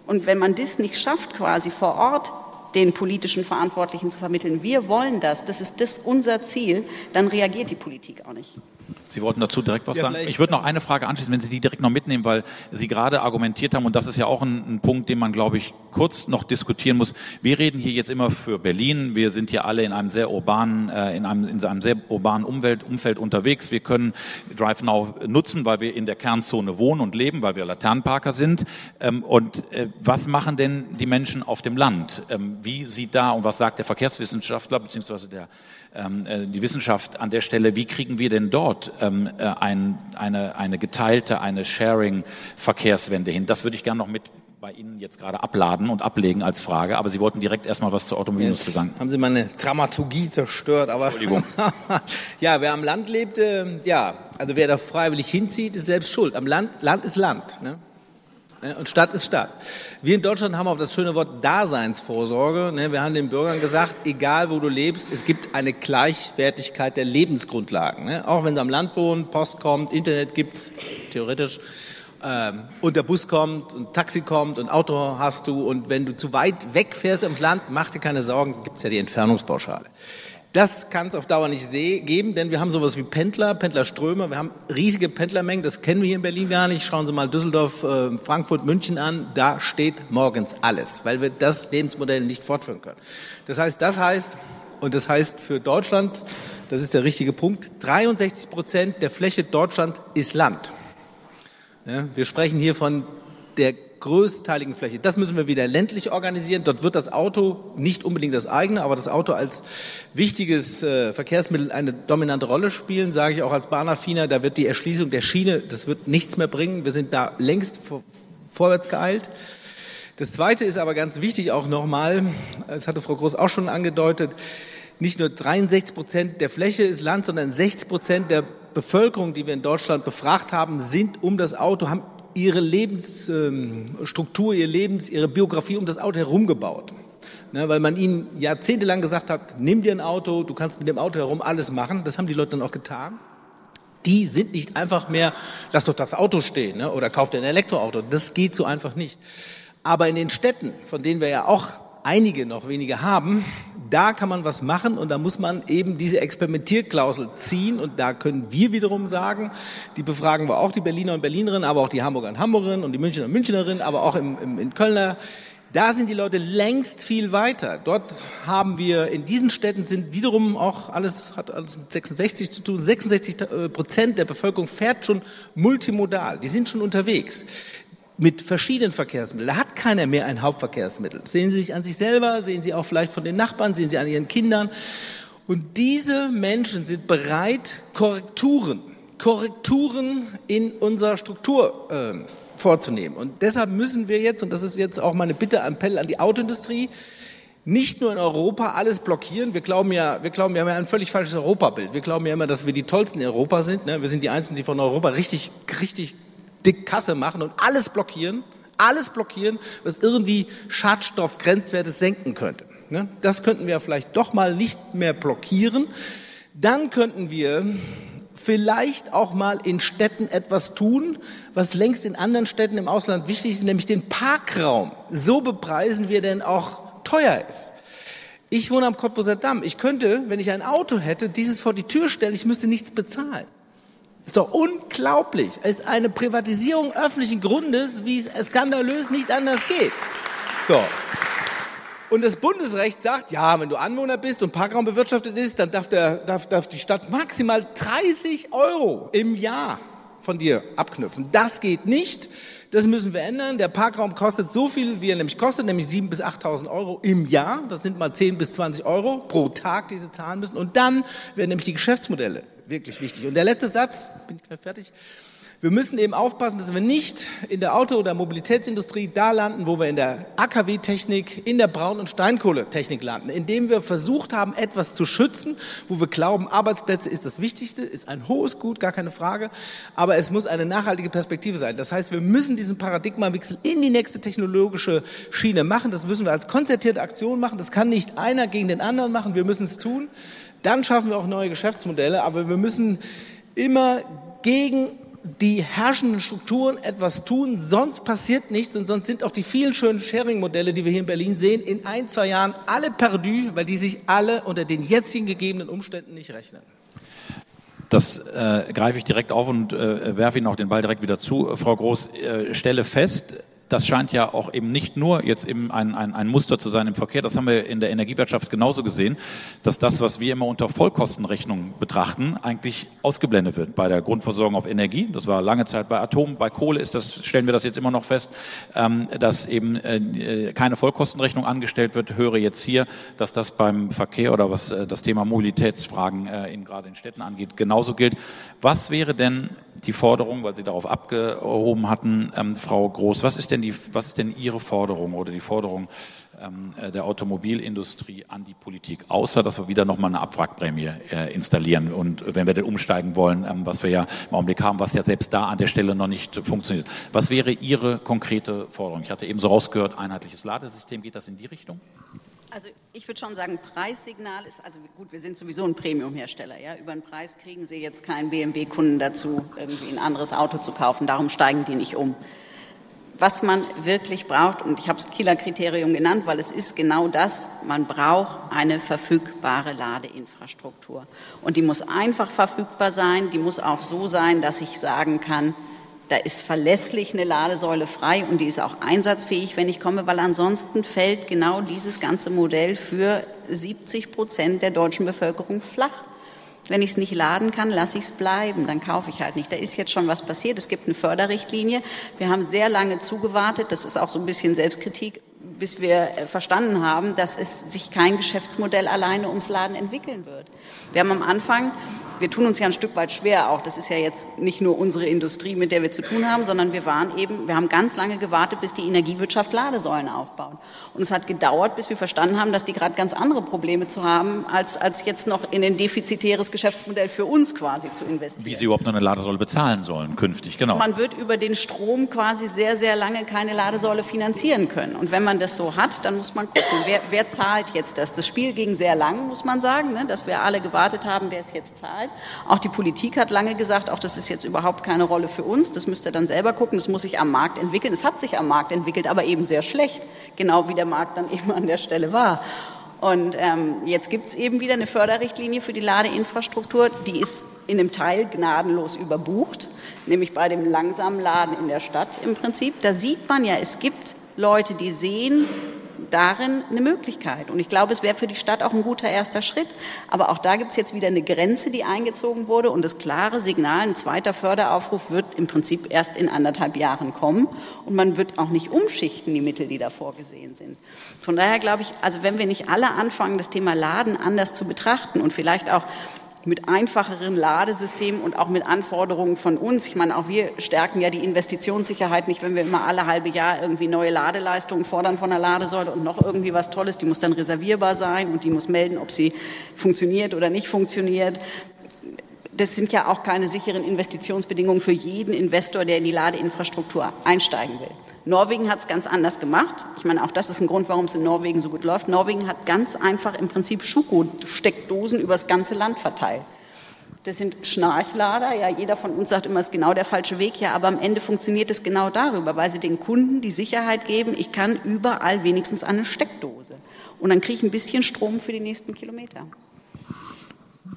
[SPEAKER 2] Und wenn man das nicht schafft, quasi vor Ort den politischen Verantwortlichen zu vermitteln, wir wollen das, das ist das unser Ziel, dann reagiert die Politik auch nicht.
[SPEAKER 1] Sie wollten dazu direkt was ja, sagen? Ich würde noch eine Frage anschließen, wenn Sie die direkt noch mitnehmen, weil Sie gerade argumentiert haben, und das ist ja auch ein, ein, Punkt, den man, glaube ich, kurz noch diskutieren muss. Wir reden hier jetzt immer für Berlin. Wir sind hier alle in einem sehr urbanen, äh, in, einem, in einem sehr urbanen Umwelt, Umfeld unterwegs. Wir können Drive Now nutzen, weil wir in der Kernzone wohnen und leben, weil wir Laternenparker sind. Ähm, und äh, was machen denn die Menschen auf dem Land? Ähm, wie sieht da und was sagt der Verkehrswissenschaftler beziehungsweise der ähm, äh, die Wissenschaft an der Stelle, wie kriegen wir denn dort ähm, äh, ein, eine, eine geteilte, eine Sharing-Verkehrswende hin? Das würde ich gerne noch mit bei Ihnen jetzt gerade abladen und ablegen als Frage, aber Sie wollten direkt erstmal was zur Automobilindustrie sagen.
[SPEAKER 3] Haben Sie meine Dramaturgie zerstört, aber Entschuldigung. [laughs] ja, wer am Land lebt, äh, ja, also wer da freiwillig hinzieht, ist selbst schuld. Am Land, Land ist Land. Ne? Und Stadt ist Stadt. Wir in Deutschland haben auch das schöne Wort Daseinsvorsorge. Ne, wir haben den Bürgern gesagt, egal wo du lebst, es gibt eine Gleichwertigkeit der Lebensgrundlagen. Ne, auch wenn sie am Land wohnen, Post kommt, Internet gibt's theoretisch, ähm, und der Bus kommt und Taxi kommt und Auto hast du und wenn du zu weit weg fährst ins Land, mach dir keine Sorgen, gibt's ja die Entfernungspauschale. Das kann es auf Dauer nicht geben, denn wir haben sowas wie Pendler, Pendlerströme, wir haben riesige Pendlermengen, das kennen wir hier in Berlin gar nicht. Schauen Sie mal Düsseldorf, äh, Frankfurt, München an, da steht morgens alles, weil wir das Lebensmodell nicht fortführen können. Das heißt, das heißt, und das heißt für Deutschland, das ist der richtige Punkt, 63 Prozent der Fläche Deutschland ist Land. wir sprechen hier von der größteiligen Fläche. Das müssen wir wieder ländlich organisieren. Dort wird das Auto nicht unbedingt das eigene, aber das Auto als wichtiges äh, Verkehrsmittel eine dominante Rolle spielen, sage ich auch als Bahnaffiner. Da wird die Erschließung der Schiene, das wird nichts mehr bringen. Wir sind da längst vor, vorwärts geeilt. Das Zweite ist aber ganz wichtig auch nochmal, das hatte Frau Groß auch schon angedeutet, nicht nur 63 Prozent der Fläche ist Land, sondern 60 Prozent der Bevölkerung, die wir in Deutschland befragt haben, sind um das Auto, haben ihre Lebensstruktur, ihr Lebens, ihre Biografie um das Auto herum gebaut. Ne, weil man ihnen jahrzehntelang gesagt hat, nimm dir ein Auto, du kannst mit dem Auto herum alles machen. Das haben die Leute dann auch getan. Die sind nicht einfach mehr, lass doch das Auto stehen ne, oder kauf dir ein Elektroauto. Das geht so einfach nicht. Aber in den Städten, von denen wir ja auch einige noch wenige haben, da kann man was machen und da muss man eben diese Experimentierklausel ziehen und da können wir wiederum sagen, die befragen wir auch die Berliner und Berlinerinnen, aber auch die Hamburger und Hamburgerinnen und die Münchner und Münchnerinnen, aber auch im, im, in Kölner. Da sind die Leute längst viel weiter. Dort haben wir, in diesen Städten sind wiederum auch alles, hat alles mit 66 zu tun. 66 äh, Prozent der Bevölkerung fährt schon multimodal. Die sind schon unterwegs mit verschiedenen Verkehrsmitteln. Da hat keiner mehr ein Hauptverkehrsmittel. Sehen Sie sich an sich selber, sehen Sie auch vielleicht von den Nachbarn, sehen Sie an Ihren Kindern. Und diese Menschen sind bereit, Korrekturen, Korrekturen in unserer Struktur äh, vorzunehmen. Und deshalb müssen wir jetzt, und das ist jetzt auch meine Bitte, Appell an die Autoindustrie, nicht nur in Europa alles blockieren. Wir glauben ja, wir glauben, wir haben ja ein völlig falsches Europabild. Wir glauben ja immer, dass wir die tollsten in Europa sind. Ne? Wir sind die Einzigen, die von Europa richtig, richtig dick Kasse machen und alles blockieren, alles blockieren, was irgendwie Schadstoffgrenzwerte senken könnte. Ne? Das könnten wir vielleicht doch mal nicht mehr blockieren. Dann könnten wir vielleicht auch mal in Städten etwas tun, was längst in anderen Städten im Ausland wichtig ist, nämlich den Parkraum so bepreisen, wie er denn auch teuer ist. Ich wohne am Cottbuser Damm. Ich könnte, wenn ich ein Auto hätte, dieses vor die Tür stellen, ich müsste nichts bezahlen. Ist doch unglaublich. Es ist eine Privatisierung öffentlichen Grundes, wie es skandalös nicht anders geht. So. Und das Bundesrecht sagt, ja, wenn du Anwohner bist und Parkraum bewirtschaftet ist, dann darf, der, darf, darf die Stadt maximal 30 Euro im Jahr von dir abknüpfen. Das geht nicht. Das müssen wir ändern. Der Parkraum kostet so viel, wie er nämlich kostet, nämlich 7.000 bis 8.000 Euro im Jahr. Das sind mal 10 bis 20 Euro pro Tag, die Sie zahlen müssen. Und dann werden nämlich die Geschäftsmodelle wirklich wichtig. Und der letzte Satz, bin ich gleich fertig, wir müssen eben aufpassen, dass wir nicht in der Auto- oder Mobilitätsindustrie da landen, wo wir in der AKW-Technik, in der Braun- und Steinkohletechnik landen, indem wir versucht haben, etwas zu schützen, wo wir glauben, Arbeitsplätze ist das Wichtigste, ist ein hohes Gut, gar keine Frage, aber es muss eine nachhaltige Perspektive sein. Das heißt, wir müssen diesen Paradigmawechsel in die nächste technologische Schiene machen. Das müssen wir als konzertierte Aktion machen. Das kann nicht einer gegen den anderen machen. Wir müssen es tun. Dann schaffen wir auch neue Geschäftsmodelle, aber wir müssen immer gegen die herrschenden Strukturen etwas tun, sonst passiert nichts und sonst sind auch die vielen schönen Sharing-Modelle, die wir hier in Berlin sehen, in ein, zwei Jahren alle perdu, weil die sich alle unter den jetzigen gegebenen Umständen nicht rechnen.
[SPEAKER 1] Das äh, greife ich direkt auf und äh, werfe Ihnen auch den Ball direkt wieder zu. Frau Groß, äh, stelle fest, das scheint ja auch eben nicht nur jetzt eben ein, ein, ein Muster zu sein im Verkehr, das haben wir in der Energiewirtschaft genauso gesehen, dass das, was wir immer unter Vollkostenrechnung betrachten, eigentlich ausgeblendet wird bei der Grundversorgung auf Energie. Das war lange Zeit bei Atom, bei Kohle ist das, stellen wir das jetzt immer noch fest, ähm, dass eben äh, keine Vollkostenrechnung angestellt wird. Höre jetzt hier, dass das beim Verkehr oder was äh, das Thema Mobilitätsfragen äh, in, gerade in Städten angeht, genauso gilt. Was wäre denn die Forderung, weil Sie darauf abgehoben hatten, ähm, Frau Groß, was ist denn die, was ist denn Ihre Forderung oder die Forderung ähm, äh, der Automobilindustrie an die Politik, außer dass wir wieder nochmal eine Abwrackprämie äh, installieren und wenn wir denn umsteigen wollen, ähm, was wir ja im Augenblick haben, was ja selbst da an der Stelle noch nicht funktioniert. Was wäre Ihre konkrete Forderung? Ich hatte eben so rausgehört, einheitliches Ladesystem, geht das in die Richtung?
[SPEAKER 2] Also ich würde schon sagen, Preissignal ist, also gut, wir sind sowieso ein Premium-Hersteller. Ja? Über den Preis kriegen Sie jetzt keinen BMW-Kunden dazu, irgendwie ein anderes Auto zu kaufen. Darum steigen die nicht um. Was man wirklich braucht, und ich habe das Kieler Kriterium genannt, weil es ist genau das, man braucht eine verfügbare Ladeinfrastruktur. Und die muss einfach verfügbar sein, die muss auch so sein, dass ich sagen kann, da ist verlässlich eine Ladesäule frei und die ist auch einsatzfähig, wenn ich komme, weil ansonsten fällt genau dieses ganze Modell für 70 Prozent der deutschen Bevölkerung flach. Wenn ich es nicht laden kann, lasse ich es bleiben, dann kaufe ich halt nicht. Da ist jetzt schon was passiert. Es gibt eine Förderrichtlinie. Wir haben sehr lange zugewartet. Das ist auch so ein bisschen Selbstkritik, bis wir verstanden haben, dass es sich kein Geschäftsmodell alleine ums Laden entwickeln wird. Wir haben am Anfang wir tun uns ja ein Stück weit schwer auch. Das ist ja jetzt nicht nur unsere Industrie, mit der wir zu tun haben, sondern wir waren eben, wir haben ganz lange gewartet, bis die Energiewirtschaft Ladesäulen aufbaut. Und es hat gedauert, bis wir verstanden haben, dass die gerade ganz andere Probleme zu haben, als, als jetzt noch in ein defizitäres Geschäftsmodell für uns quasi zu investieren.
[SPEAKER 1] Wie sie überhaupt noch eine Ladesäule bezahlen sollen künftig, genau.
[SPEAKER 2] Man wird über den Strom quasi sehr, sehr lange keine Ladesäule finanzieren können. Und wenn man das so hat, dann muss man gucken, wer, wer zahlt jetzt das? Das Spiel ging sehr lang, muss man sagen, ne, dass wir alle gewartet haben, wer es jetzt zahlt. Zeit. Auch die Politik hat lange gesagt, auch das ist jetzt überhaupt keine Rolle für uns. Das müsst ihr dann selber gucken. Das muss sich am Markt entwickeln. Es hat sich am Markt entwickelt, aber eben sehr schlecht. Genau wie der Markt dann [laughs] eben an der Stelle war. Und ähm, jetzt gibt es eben wieder eine Förderrichtlinie für die Ladeinfrastruktur. Die ist in einem Teil gnadenlos überbucht, nämlich bei dem langsamen Laden in der Stadt im Prinzip. Da sieht man ja, es gibt Leute, die sehen, darin eine Möglichkeit. Und ich glaube, es wäre für die Stadt auch ein guter erster Schritt. Aber auch da gibt es jetzt wieder eine Grenze, die eingezogen wurde. Und das klare Signal, ein zweiter Förderaufruf wird im Prinzip erst in anderthalb Jahren kommen. Und man wird auch nicht umschichten, die Mittel, die da vorgesehen sind. Von daher glaube ich, also wenn wir nicht alle anfangen, das Thema Laden anders zu betrachten und vielleicht auch mit einfacheren Ladesystemen und auch mit Anforderungen von uns. Ich meine, auch wir stärken ja die Investitionssicherheit nicht, wenn wir immer alle halbe Jahr irgendwie neue Ladeleistungen fordern von der Ladesäule und noch irgendwie was Tolles. Die muss dann reservierbar sein und die muss melden, ob sie funktioniert oder nicht funktioniert. Das sind ja auch keine sicheren Investitionsbedingungen für jeden Investor, der in die Ladeinfrastruktur einsteigen will. Norwegen hat es ganz anders gemacht. Ich meine, auch das ist ein Grund, warum es in Norwegen so gut läuft. Norwegen hat ganz einfach im Prinzip Schuko-Steckdosen übers ganze Land verteilt. Das sind Schnarchlader. Ja, jeder von uns sagt immer, es ist genau der falsche Weg. Ja, aber am Ende funktioniert es genau darüber, weil sie den Kunden die Sicherheit geben, ich kann überall wenigstens eine Steckdose. Und dann kriege ich ein bisschen Strom für die nächsten Kilometer.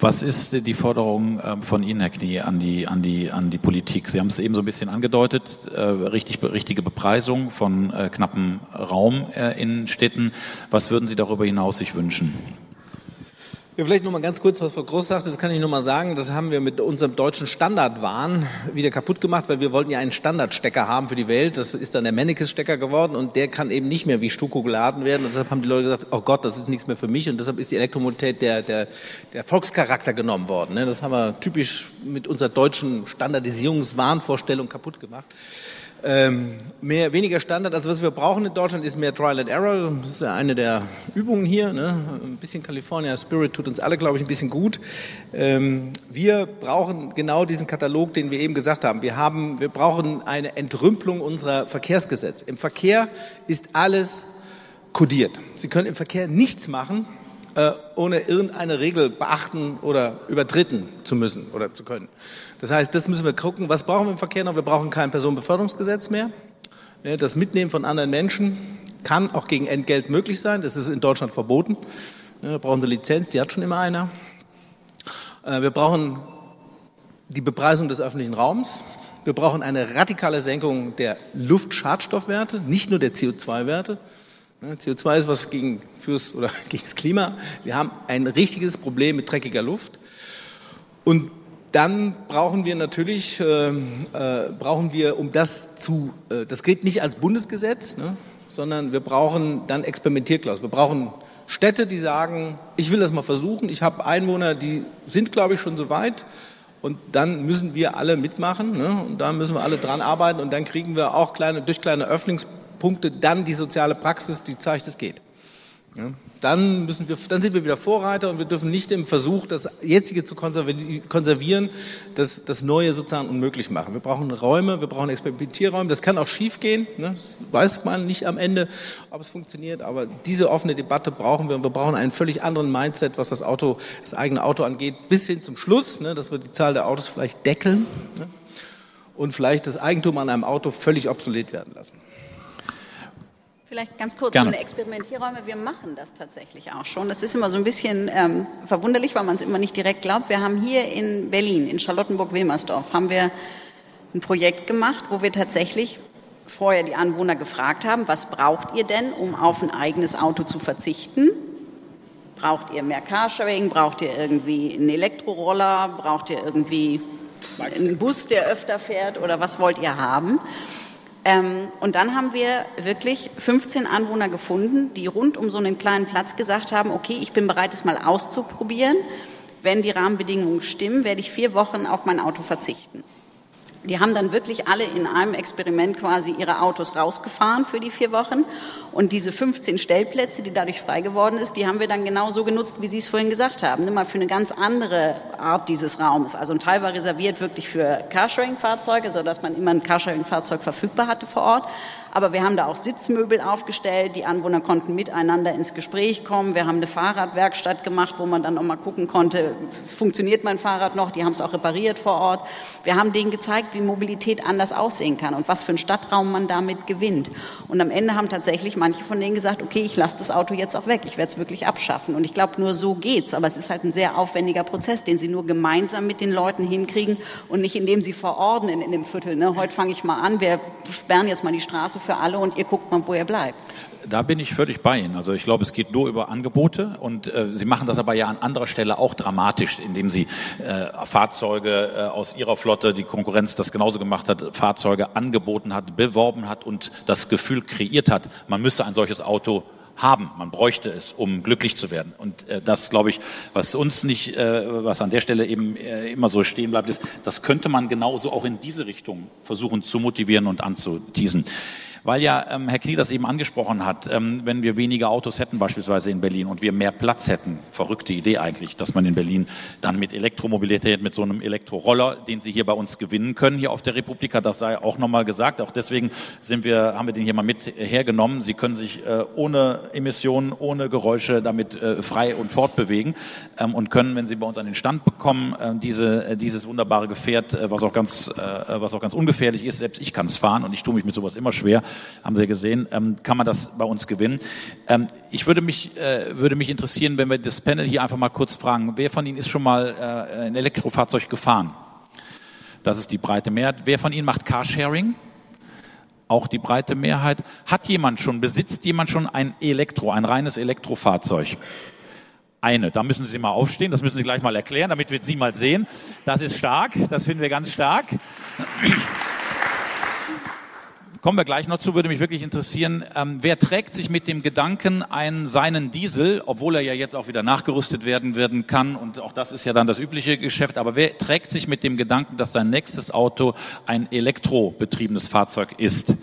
[SPEAKER 1] Was ist die Forderung ähm, von Ihnen, Herr Knie, an die, an die, an die Politik? Sie haben es eben so ein bisschen angedeutet, äh, richtig, richtige Bepreisung von äh, knappem Raum äh, in Städten. Was würden Sie darüber hinaus sich wünschen?
[SPEAKER 3] Ja, vielleicht noch mal ganz kurz, was Frau Groß sagte, das kann ich noch mal sagen. Das haben wir mit unserem deutschen Standardwahn wieder kaputt gemacht, weil wir wollten ja einen Standardstecker haben für die Welt. Das ist dann der Mennekes-Stecker geworden und der kann eben nicht mehr wie Stuko geladen werden. Und deshalb haben die Leute gesagt, oh Gott, das ist nichts mehr für mich. Und deshalb ist die Elektromobilität der, der, der Volkscharakter genommen worden. Ne? Das haben wir typisch mit unserer deutschen Standardisierungswahnvorstellung kaputt gemacht ähm, mehr, weniger Standard. Also was wir brauchen in Deutschland ist mehr Trial and Error. Das ist ja eine der Übungen hier. Ne? Ein bisschen California Spirit tut uns alle, glaube ich, ein bisschen gut. Ähm, wir brauchen genau diesen Katalog, den wir eben gesagt haben. Wir haben, wir brauchen eine Entrümpelung unserer Verkehrsgesetze. Im Verkehr ist alles kodiert. Sie können im Verkehr nichts machen, ohne irgendeine Regel beachten oder übertreten zu müssen oder zu können. Das heißt, das müssen wir gucken. Was brauchen wir im Verkehr noch? Wir brauchen kein Personenbeförderungsgesetz mehr. Das Mitnehmen von anderen Menschen kann auch gegen Entgelt möglich sein. Das ist in Deutschland verboten. Da brauchen Sie Lizenz, die hat schon immer einer. Äh, wir brauchen die Bepreisung des öffentlichen Raums. Wir brauchen eine radikale Senkung der Luftschadstoffwerte, nicht nur der CO2-Werte. CO2 ist was gegen, fürs, oder [laughs] gegen das Klima. Wir haben ein richtiges Problem mit dreckiger Luft. Und dann brauchen wir natürlich, äh, äh, brauchen wir, um das zu, äh, das geht nicht als Bundesgesetz, ne, sondern wir brauchen dann Experimentierklaus. Wir brauchen Städte, die sagen, ich will das mal versuchen. Ich habe Einwohner, die sind, glaube ich, schon so weit. Und dann müssen wir alle mitmachen. Ne? Und da müssen wir alle dran arbeiten. Und dann kriegen wir auch kleine, durch kleine Öffnungspunkte Punkte dann die soziale Praxis, die zeigt, es geht. Ja, dann, müssen wir, dann sind wir wieder Vorreiter und wir dürfen nicht im Versuch, das jetzige zu konservieren, das, das Neue sozusagen unmöglich machen. Wir brauchen Räume, wir brauchen Experimentierräume. Das kann auch schiefgehen. Ne? Das weiß man nicht am Ende, ob es funktioniert. Aber diese offene Debatte brauchen wir und wir brauchen einen völlig anderen Mindset, was das Auto, das eigene Auto angeht, bis hin zum Schluss, ne? dass wir die Zahl der Autos vielleicht deckeln ne? und vielleicht das Eigentum an einem Auto völlig obsolet werden lassen.
[SPEAKER 2] Vielleicht ganz kurz Gerne. so eine Experimentierräume. Wir machen das tatsächlich auch schon. Das ist immer so ein bisschen ähm, verwunderlich, weil man es immer nicht direkt glaubt. Wir haben hier in Berlin, in Charlottenburg-Wilmersdorf, haben wir ein Projekt gemacht, wo wir tatsächlich vorher die Anwohner gefragt haben, was braucht ihr denn, um auf ein eigenes Auto zu verzichten? Braucht ihr mehr Carsharing? Braucht ihr irgendwie einen Elektroroller? Braucht ihr irgendwie einen Bus, der öfter fährt? Oder was wollt ihr haben? Ähm, und dann haben wir wirklich 15 Anwohner gefunden, die rund um so einen kleinen Platz gesagt haben, okay, ich bin bereit, es mal auszuprobieren. Wenn die Rahmenbedingungen stimmen, werde ich vier Wochen auf mein Auto verzichten. Die haben dann wirklich alle in einem Experiment quasi ihre Autos rausgefahren für die vier Wochen. Und diese 15 Stellplätze, die dadurch frei geworden ist, die haben wir dann genauso genutzt, wie Sie es vorhin gesagt haben. Mal für eine ganz andere Art dieses Raums. Also ein Teil war reserviert wirklich für Carsharing-Fahrzeuge, sodass man immer ein Carsharing-Fahrzeug verfügbar hatte vor Ort. Aber wir haben da auch Sitzmöbel aufgestellt. Die Anwohner konnten miteinander ins Gespräch kommen. Wir haben eine Fahrradwerkstatt gemacht, wo man dann noch mal gucken konnte, funktioniert mein Fahrrad noch? Die haben es auch repariert vor Ort. Wir haben denen gezeigt, wie Mobilität anders aussehen kann und was für einen Stadtraum man damit gewinnt. Und am Ende haben tatsächlich manche von denen gesagt, okay, ich lasse das Auto jetzt auch weg. Ich werde es wirklich abschaffen. Und ich glaube, nur so geht's. Aber es ist halt ein sehr aufwendiger Prozess, den sie nur gemeinsam mit den Leuten hinkriegen und nicht indem sie verordnen in dem Viertel. Ne? Heute fange ich mal an, wir sperren jetzt mal die Straße für alle und ihr guckt mal, wo ihr bleibt.
[SPEAKER 1] Da bin ich völlig bei Ihnen. Also ich glaube, es geht nur über Angebote und äh, Sie machen das aber ja an anderer Stelle auch dramatisch, indem Sie äh, Fahrzeuge äh, aus Ihrer Flotte, die Konkurrenz das genauso gemacht hat, Fahrzeuge angeboten hat, beworben hat und das Gefühl kreiert hat, man müsse ein solches Auto haben. Man bräuchte es, um glücklich zu werden. Und äh, das, glaube ich, was uns nicht, äh, was an der Stelle eben äh, immer so stehen bleibt, ist, das könnte man genauso auch in diese Richtung versuchen zu motivieren und anzuteasen. Weil ja ähm, Herr Knie das eben angesprochen hat, ähm, wenn wir weniger Autos hätten beispielsweise in Berlin und wir mehr Platz hätten, verrückte Idee eigentlich, dass man in Berlin dann mit Elektromobilität, mit so einem Elektroroller, den Sie hier bei uns gewinnen können, hier auf der Republika, das sei auch nochmal gesagt. Auch deswegen sind wir, haben wir den hier mal mit hergenommen. Sie können sich äh, ohne Emissionen, ohne Geräusche damit äh, frei und fortbewegen ähm, und können, wenn Sie bei uns an den Stand bekommen, äh, diese, äh, dieses wunderbare Gefährt, äh, was auch ganz, äh, was auch ganz ungefährlich ist, selbst ich kann es fahren und ich tue mich mit sowas immer schwer, haben Sie gesehen, ähm, kann man das bei uns gewinnen. Ähm, ich würde mich, äh, würde mich interessieren, wenn wir das Panel hier einfach mal kurz fragen, wer von Ihnen ist schon mal äh, ein Elektrofahrzeug gefahren? Das ist die breite Mehrheit. Wer von Ihnen macht Carsharing? Auch die breite Mehrheit. Hat jemand schon, besitzt jemand schon ein Elektro, ein reines Elektrofahrzeug? Eine. Da müssen Sie mal aufstehen, das müssen Sie gleich mal erklären, damit wir Sie mal sehen. Das ist stark, das finden wir ganz stark. Kommen wir gleich noch zu, würde mich wirklich interessieren, ähm, wer trägt sich mit dem Gedanken, einen seinen Diesel, obwohl er ja jetzt auch wieder nachgerüstet werden, werden kann, und auch das ist ja dann das übliche Geschäft, aber wer trägt sich mit dem Gedanken, dass sein nächstes Auto ein elektrobetriebenes Fahrzeug ist?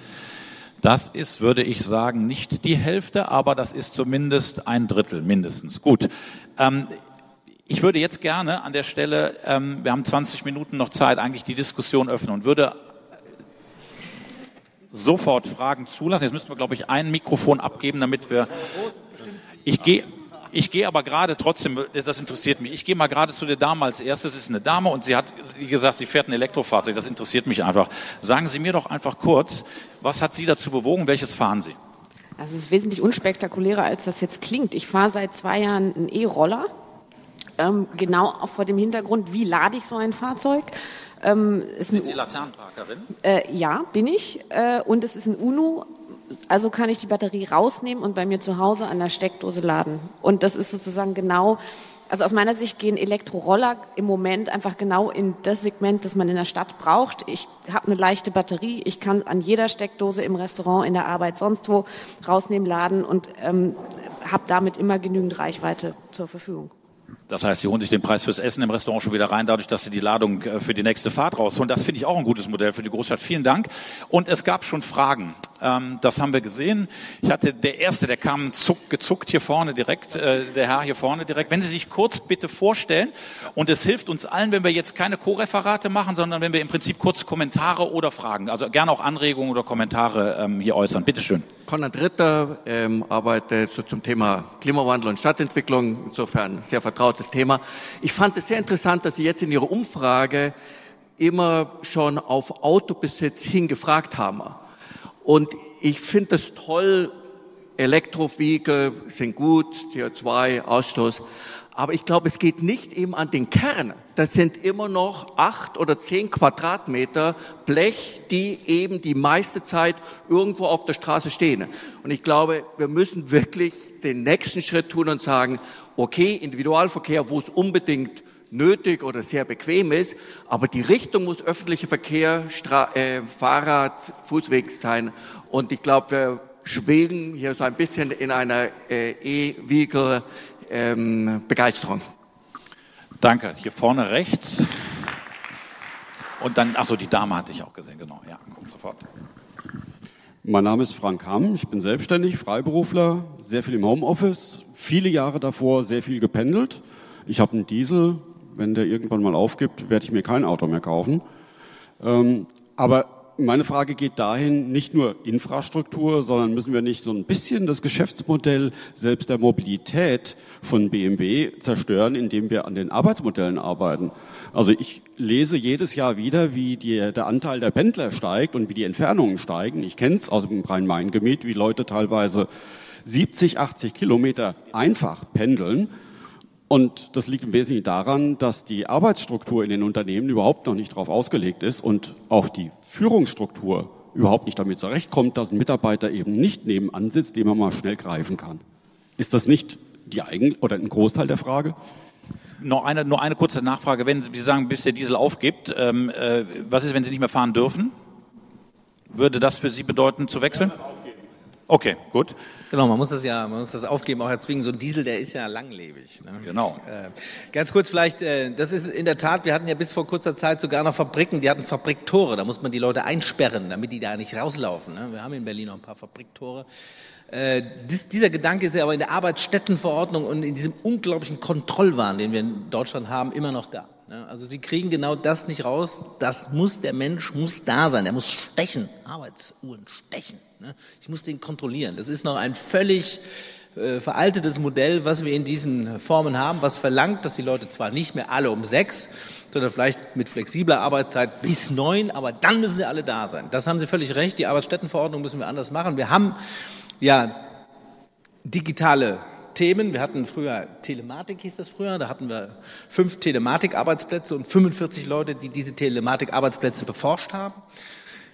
[SPEAKER 1] Das ist, würde ich sagen, nicht die Hälfte, aber das ist zumindest ein Drittel mindestens. Gut. Ähm, ich würde jetzt gerne an der Stelle, ähm, wir haben 20 Minuten noch Zeit, eigentlich die Diskussion öffnen und würde sofort Fragen zulassen. Jetzt müssen wir, glaube ich, ein Mikrofon abgeben, damit wir. Ich gehe. Ich gehe aber gerade trotzdem, das interessiert mich, ich gehe mal gerade zu der Dame als erstes. Ist eine Dame und sie hat, wie gesagt, sie fährt ein Elektrofahrzeug. Das interessiert mich einfach. Sagen Sie mir doch einfach kurz, was hat Sie dazu bewogen? Welches fahren Sie?
[SPEAKER 4] Also es ist wesentlich unspektakulärer, als das jetzt klingt. Ich fahre seit zwei Jahren einen E-Roller. Ähm, genau vor dem Hintergrund, wie lade ich so ein Fahrzeug?
[SPEAKER 1] Ähm, Sind Sie Laternenparkerin?
[SPEAKER 4] Äh, ja, bin ich. Äh, und es ist ein UNO. Also kann ich die Batterie rausnehmen und bei mir zu Hause an der Steckdose laden. Und das ist sozusagen genau, also aus meiner Sicht gehen Elektroroller im Moment einfach genau in das Segment, das man in der Stadt braucht. Ich habe eine leichte Batterie, ich kann an jeder Steckdose im Restaurant, in der Arbeit, sonst wo rausnehmen, laden und ähm, habe damit immer genügend Reichweite zur Verfügung.
[SPEAKER 1] Das heißt, sie holen sich den Preis fürs Essen im Restaurant schon wieder rein, dadurch, dass sie die Ladung äh, für die nächste Fahrt rausholen. Das finde ich auch ein gutes Modell für die Großstadt. Vielen Dank. Und es gab schon Fragen. Ähm, das haben wir gesehen. Ich hatte der Erste, der kam zuck, gezuckt hier vorne direkt, äh, der Herr hier vorne direkt. Wenn Sie sich kurz bitte vorstellen, und es hilft uns allen, wenn wir jetzt keine Co-Referate machen, sondern wenn wir im Prinzip kurz Kommentare oder Fragen, also gerne auch Anregungen oder Kommentare ähm, hier äußern. Bitte schön.
[SPEAKER 5] Konrad Ritter ähm, arbeitet so zum Thema Klimawandel und Stadtentwicklung, insofern sehr vertrautes Thema. Ich fand es sehr interessant, dass Sie jetzt in Ihrer Umfrage immer schon auf Autobesitz hingefragt haben. Und ich finde es toll, Elektrovehikel sind gut, CO2-Ausstoß. Aber ich glaube, es geht nicht eben an den Kern. Das sind immer noch acht oder zehn Quadratmeter Blech, die eben die meiste Zeit irgendwo auf der Straße stehen. Und ich glaube, wir müssen wirklich den nächsten Schritt tun und sagen, okay, Individualverkehr, wo es unbedingt nötig oder sehr bequem ist, aber die Richtung muss öffentlicher Verkehr, Stra äh, Fahrrad, Fußweg sein. Und ich glaube, wir schweben hier so ein bisschen in einer äh, E-Vehicle ähm, Begeisterung.
[SPEAKER 1] Danke. Hier vorne rechts. Und dann, achso, die Dame hatte ich auch gesehen, genau. Ja, kommt sofort.
[SPEAKER 6] Mein Name ist Frank Hamm, ich bin selbstständig, Freiberufler, sehr viel im Homeoffice, viele Jahre davor sehr viel gependelt. Ich habe einen Diesel, wenn der irgendwann mal aufgibt, werde ich mir kein Auto mehr kaufen. Ähm, aber meine Frage geht dahin, nicht nur Infrastruktur, sondern müssen wir nicht so ein bisschen das Geschäftsmodell selbst der Mobilität von BMW zerstören, indem wir an den Arbeitsmodellen arbeiten. Also ich lese jedes Jahr wieder, wie die, der Anteil der Pendler steigt und wie die Entfernungen steigen. Ich kenne es aus dem Rhein-Main-Gebiet, wie Leute teilweise 70, 80 Kilometer einfach pendeln und das liegt im Wesentlichen daran, dass die Arbeitsstruktur in den Unternehmen überhaupt noch nicht darauf ausgelegt ist und auch die Führungsstruktur überhaupt nicht damit zurechtkommt, dass ein Mitarbeiter eben nicht nebenan sitzt, den man mal schnell greifen kann. Ist das nicht die Eigen oder ein Großteil der Frage?
[SPEAKER 1] Nur eine, nur eine kurze Nachfrage. Wenn Sie sagen, bis der Diesel aufgibt, ähm, äh, was ist, wenn Sie nicht mehr fahren dürfen? Würde das für Sie bedeuten, zu wechseln? Okay, gut.
[SPEAKER 3] Genau, man muss das ja, man muss das aufgeben, auch erzwingen. So ein Diesel, der ist ja langlebig.
[SPEAKER 1] Ne? Genau.
[SPEAKER 3] Äh, ganz kurz vielleicht, äh, das ist in der Tat, wir hatten ja bis vor kurzer Zeit sogar noch Fabriken, die hatten Fabriktore, da muss man die Leute einsperren, damit die da nicht rauslaufen. Ne? Wir haben in Berlin noch ein paar Fabriktore. Äh, dies, dieser Gedanke ist ja aber in der Arbeitsstättenverordnung und in diesem unglaublichen Kontrollwahn, den wir in Deutschland haben, immer noch da. Ne? Also sie kriegen genau das nicht raus. Das muss, der Mensch muss da sein. Er muss stechen. Arbeitsuhren stechen. Ne? Ich muss den kontrollieren. Das ist noch ein völlig äh, veraltetes Modell, was wir in diesen Formen haben, was verlangt, dass die Leute zwar nicht mehr alle um sechs, sondern vielleicht mit flexibler Arbeitszeit bis neun, aber dann müssen sie alle da sein. Das haben Sie völlig recht. Die Arbeitsstättenverordnung müssen wir anders machen. Wir haben ja digitale Themen. Wir hatten früher Telematik, hieß das früher. Da hatten wir fünf Telematik-Arbeitsplätze und 45 Leute, die diese Telematik-Arbeitsplätze beforscht haben.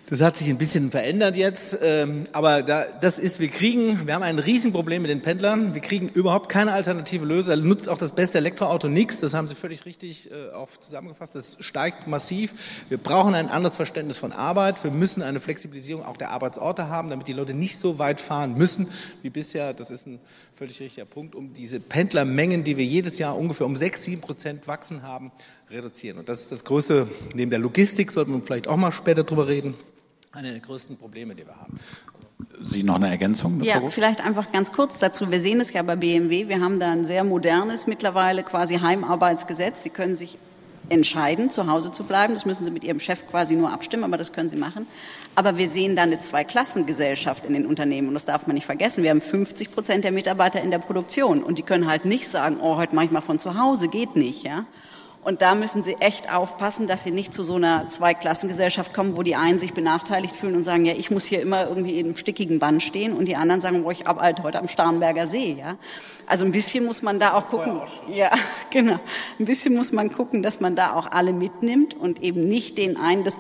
[SPEAKER 3] Das hat sich ein bisschen verändert jetzt, ähm, aber da, das ist, wir kriegen, wir haben ein Riesenproblem mit den Pendlern. Wir kriegen überhaupt keine alternative Lösung. Nutzt auch das beste Elektroauto nichts. Das haben Sie völlig richtig äh, auch zusammengefasst. Das steigt massiv. Wir brauchen ein anderes Verständnis von Arbeit. Wir müssen eine Flexibilisierung auch der Arbeitsorte haben, damit die Leute nicht so weit fahren müssen wie bisher. Das ist ein völlig richtiger Punkt, um diese Pendlermengen, die wir jedes Jahr ungefähr um sechs, sieben Prozent wachsen haben, reduzieren. Und das ist das größte, neben der Logistik sollten wir vielleicht auch mal später drüber reden eine der größten Probleme, die wir haben.
[SPEAKER 1] Sie noch eine Ergänzung?
[SPEAKER 2] Ja, vielleicht einfach ganz kurz dazu. Wir sehen es ja bei BMW. Wir haben da ein sehr modernes mittlerweile quasi Heimarbeitsgesetz. Sie können sich entscheiden, zu Hause zu bleiben. Das müssen Sie mit Ihrem Chef quasi nur abstimmen, aber das können Sie machen. Aber wir sehen da eine Zweiklassengesellschaft in den Unternehmen und das darf man nicht vergessen. Wir haben 50 Prozent der Mitarbeiter in der Produktion und die können halt nicht sagen, oh, heute mache ich mal von zu Hause, geht nicht, ja. Und da müssen Sie echt aufpassen, dass Sie nicht zu so einer Zweiklassengesellschaft kommen, wo die einen sich benachteiligt fühlen und sagen, ja, ich muss hier immer irgendwie in einem stickigen Band stehen und die anderen sagen, boah, ich arbeite heute am Starnberger See, ja. Also ein bisschen muss man da auch gucken. Ja, [laughs] genau. Ein bisschen muss man gucken, dass man da auch alle mitnimmt und eben nicht den einen das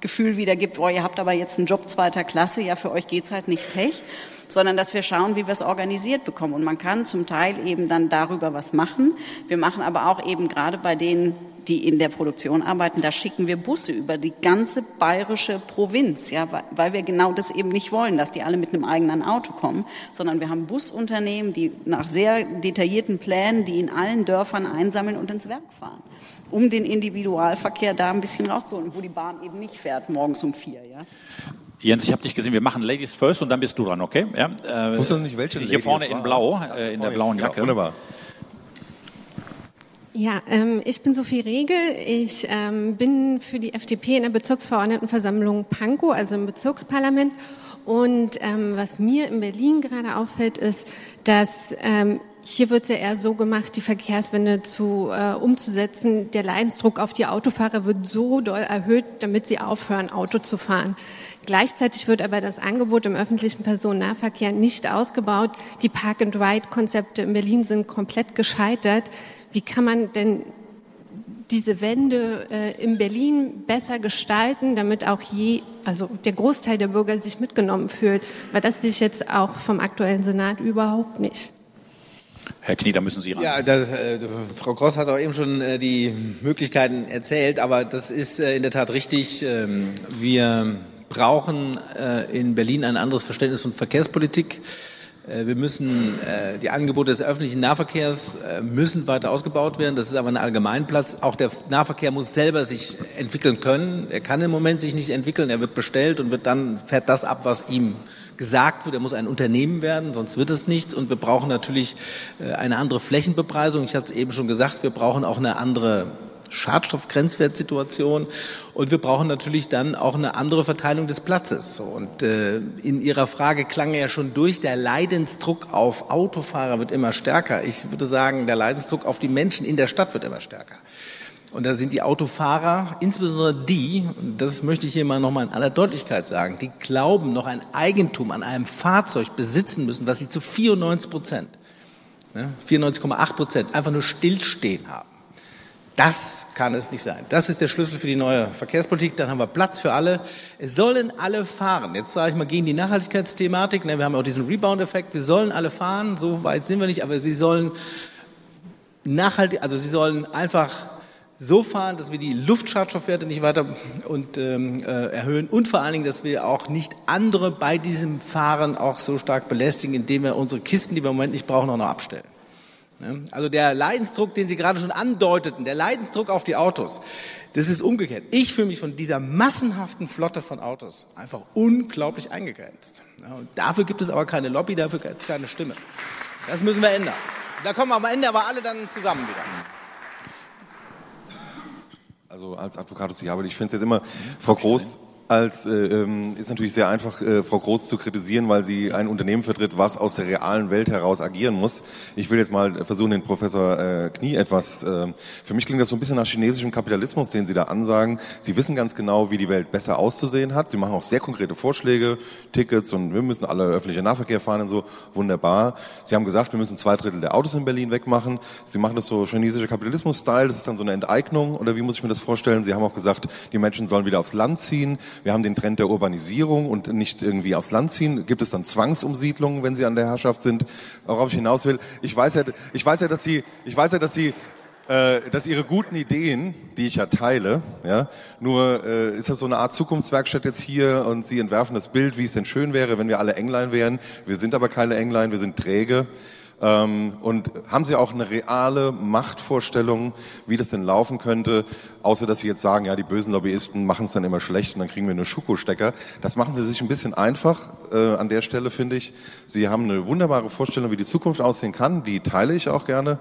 [SPEAKER 2] Gefühl wiedergibt, oh, ihr habt aber jetzt einen Job zweiter Klasse, ja, für euch geht's halt nicht Pech sondern dass wir schauen, wie wir es organisiert bekommen. Und man kann zum Teil eben dann darüber was machen. Wir machen aber auch eben gerade bei denen, die in der Produktion arbeiten, da schicken wir Busse über die ganze bayerische Provinz, ja, weil wir genau das eben nicht wollen, dass die alle mit einem eigenen Auto kommen, sondern wir haben Busunternehmen, die nach sehr detaillierten Plänen, die in allen Dörfern einsammeln und ins Werk fahren, um den Individualverkehr da ein bisschen rauszuholen, wo die Bahn eben nicht fährt morgens um vier, ja.
[SPEAKER 1] Jens, ich habe dich gesehen, wir machen Ladies first und dann bist du dran, okay? Ja,
[SPEAKER 7] äh, ich wusste nicht, welche
[SPEAKER 1] Hier Ladies vorne in Blau, äh, in der blauen Jacke. Ja, wunderbar.
[SPEAKER 8] Ja, ähm, ich bin Sophie Regel. Ich ähm, bin für die FDP in der Bezirksverordnetenversammlung Pankow, also im Bezirksparlament. Und ähm, was mir in Berlin gerade auffällt, ist, dass ähm, hier wird es ja eher so gemacht, die Verkehrswende zu, äh, umzusetzen. Der Leidensdruck auf die Autofahrer wird so doll erhöht, damit sie aufhören, Auto zu fahren. Gleichzeitig wird aber das Angebot im öffentlichen Personennahverkehr nicht ausgebaut. Die Park-and-Ride-Konzepte in Berlin sind komplett gescheitert. Wie kann man denn diese Wende äh, in Berlin besser gestalten, damit auch je, also der Großteil der Bürger sich mitgenommen fühlt, weil das sich jetzt auch vom aktuellen Senat überhaupt nicht.
[SPEAKER 1] Herr Knie, da müssen Sie ran.
[SPEAKER 3] Ja, das, äh, Frau Gross hat auch eben schon äh, die Möglichkeiten erzählt, aber das ist äh, in der Tat richtig. Ähm, wir brauchen äh, in Berlin ein anderes Verständnis von Verkehrspolitik. Äh, wir müssen, äh, die Angebote des öffentlichen Nahverkehrs müssen weiter ausgebaut werden. Das ist aber ein Allgemeinplatz. Auch der Nahverkehr muss selber sich entwickeln können. Er kann im Moment sich nicht entwickeln. Er wird bestellt und wird dann fährt das ab, was ihm gesagt wird. Er muss ein Unternehmen werden, sonst wird es nichts. Und wir brauchen natürlich eine andere Flächenbepreisung. Ich hatte es eben schon gesagt. Wir brauchen auch eine andere Schadstoffgrenzwertsituation. Und wir brauchen natürlich dann auch eine andere Verteilung des Platzes. Und äh, in Ihrer Frage klang ja schon durch, der Leidensdruck auf Autofahrer wird immer stärker. Ich würde sagen, der Leidensdruck auf die Menschen in der Stadt wird immer stärker. Und da sind die Autofahrer, insbesondere die, und das möchte ich hier mal nochmal in aller Deutlichkeit sagen, die glauben, noch ein Eigentum an einem Fahrzeug besitzen müssen, was sie zu 94 Prozent, ne, 94,8 Prozent einfach nur stillstehen haben. Das kann es nicht sein. Das ist der Schlüssel für die neue Verkehrspolitik. Dann haben wir Platz für alle. Es sollen alle fahren. Jetzt sage ich mal gegen die Nachhaltigkeitsthematik. Ne, wir haben auch diesen Rebound-Effekt. Wir sollen alle fahren. So weit sind wir nicht. Aber sie sollen nachhaltig, also sie sollen einfach so fahren, dass wir die Luftschadstoffwerte nicht weiter und, ähm, äh, erhöhen und vor allen Dingen, dass wir auch nicht andere bei diesem Fahren auch so stark belästigen, indem wir unsere Kisten, die wir im Moment nicht brauchen, auch noch abstellen. Also der Leidensdruck, den Sie gerade schon andeuteten, der Leidensdruck auf die Autos, das ist umgekehrt. Ich fühle mich von dieser massenhaften Flotte von Autos einfach unglaublich eingegrenzt. Und dafür gibt es aber keine Lobby, dafür gibt es keine Stimme. Das müssen wir ändern. Da kommen wir am Ende aber alle dann zusammen wieder.
[SPEAKER 7] Also als Advocatus, aber ich finde es jetzt immer, Frau Groß, als äh, ähm, ist natürlich sehr einfach, äh, Frau Groß zu kritisieren, weil sie ein Unternehmen vertritt, was aus der realen Welt heraus agieren muss. Ich will jetzt mal versuchen, den Professor äh, Knie etwas. Äh, für mich klingt das so ein bisschen nach chinesischem Kapitalismus, den Sie da ansagen. Sie wissen ganz genau, wie die Welt besser auszusehen hat. Sie machen auch sehr konkrete Vorschläge, Tickets und wir müssen alle öffentliche Nahverkehr fahren und so. Wunderbar. Sie haben gesagt, wir müssen zwei Drittel der Autos in Berlin wegmachen. Sie machen das so chinesischer Kapitalismus-Style. Das ist dann so eine Enteignung oder wie muss ich mir das vorstellen? Sie haben auch gesagt, die Menschen sollen wieder aufs Land ziehen. Wir haben den Trend der Urbanisierung und nicht irgendwie aufs Land ziehen. Gibt es dann Zwangsumsiedlungen, wenn Sie an der Herrschaft sind? Worauf ich hinaus will, ich weiß ja, ich weiß ja, dass Sie, ich weiß ja, dass Sie äh, dass Ihre guten Ideen, die ich ja teile, ja, nur äh, ist das so eine Art Zukunftswerkstatt jetzt hier und Sie entwerfen das Bild, wie es denn schön wäre, wenn wir alle Englein wären. Wir sind aber keine Englein, wir sind träge. Ähm, und haben Sie auch eine reale Machtvorstellung, wie das denn laufen könnte, außer dass Sie jetzt sagen, ja, die bösen Lobbyisten machen es dann immer schlecht und dann kriegen wir nur Schuko-Stecker. Das machen Sie sich ein bisschen einfach äh, an der Stelle, finde ich. Sie haben eine wunderbare Vorstellung, wie die Zukunft aussehen kann, die teile ich auch gerne.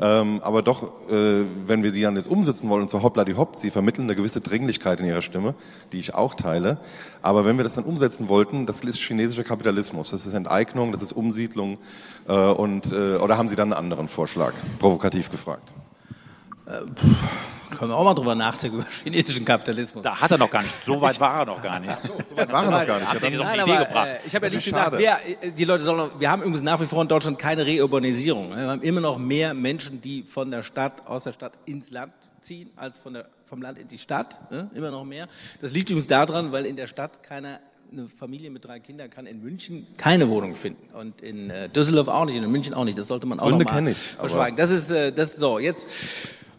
[SPEAKER 7] Ähm, aber doch, äh, wenn wir die dann jetzt umsetzen wollen, und zwar hoppla die hopp, sie vermitteln eine gewisse Dringlichkeit in ihrer Stimme, die ich auch teile. Aber wenn wir das dann umsetzen wollten, das ist chinesischer Kapitalismus, das ist Enteignung, das ist Umsiedlung. Äh, und, äh, oder haben Sie dann einen anderen Vorschlag, provokativ gefragt?
[SPEAKER 3] Äh, können wir auch mal drüber nachdenken, über chinesischen Kapitalismus.
[SPEAKER 1] Da hat er noch gar nicht. So weit war er noch gar nicht. [laughs]
[SPEAKER 7] So weit war er noch gar nicht.
[SPEAKER 1] Hat er
[SPEAKER 3] Nein, aber,
[SPEAKER 1] gebracht.
[SPEAKER 3] äh, ich habe ja nicht gesagt, wer, äh, die Leute sollen, wir haben übrigens nach wie vor in Deutschland keine Reurbanisierung. Wir haben immer noch mehr Menschen, die von der Stadt, aus der Stadt ins Land ziehen, als von der, vom Land in die Stadt. ne? Immer noch mehr. Das liegt übrigens daran, weil in der Stadt keiner eine Familie mit drei Kindern kann in München keine Wohnung finden und in äh, Düsseldorf auch nicht und in München auch nicht. Das sollte man auch
[SPEAKER 7] Gründe
[SPEAKER 3] noch mal
[SPEAKER 7] ich,
[SPEAKER 3] verschweigen. Das ist äh, das ist so jetzt.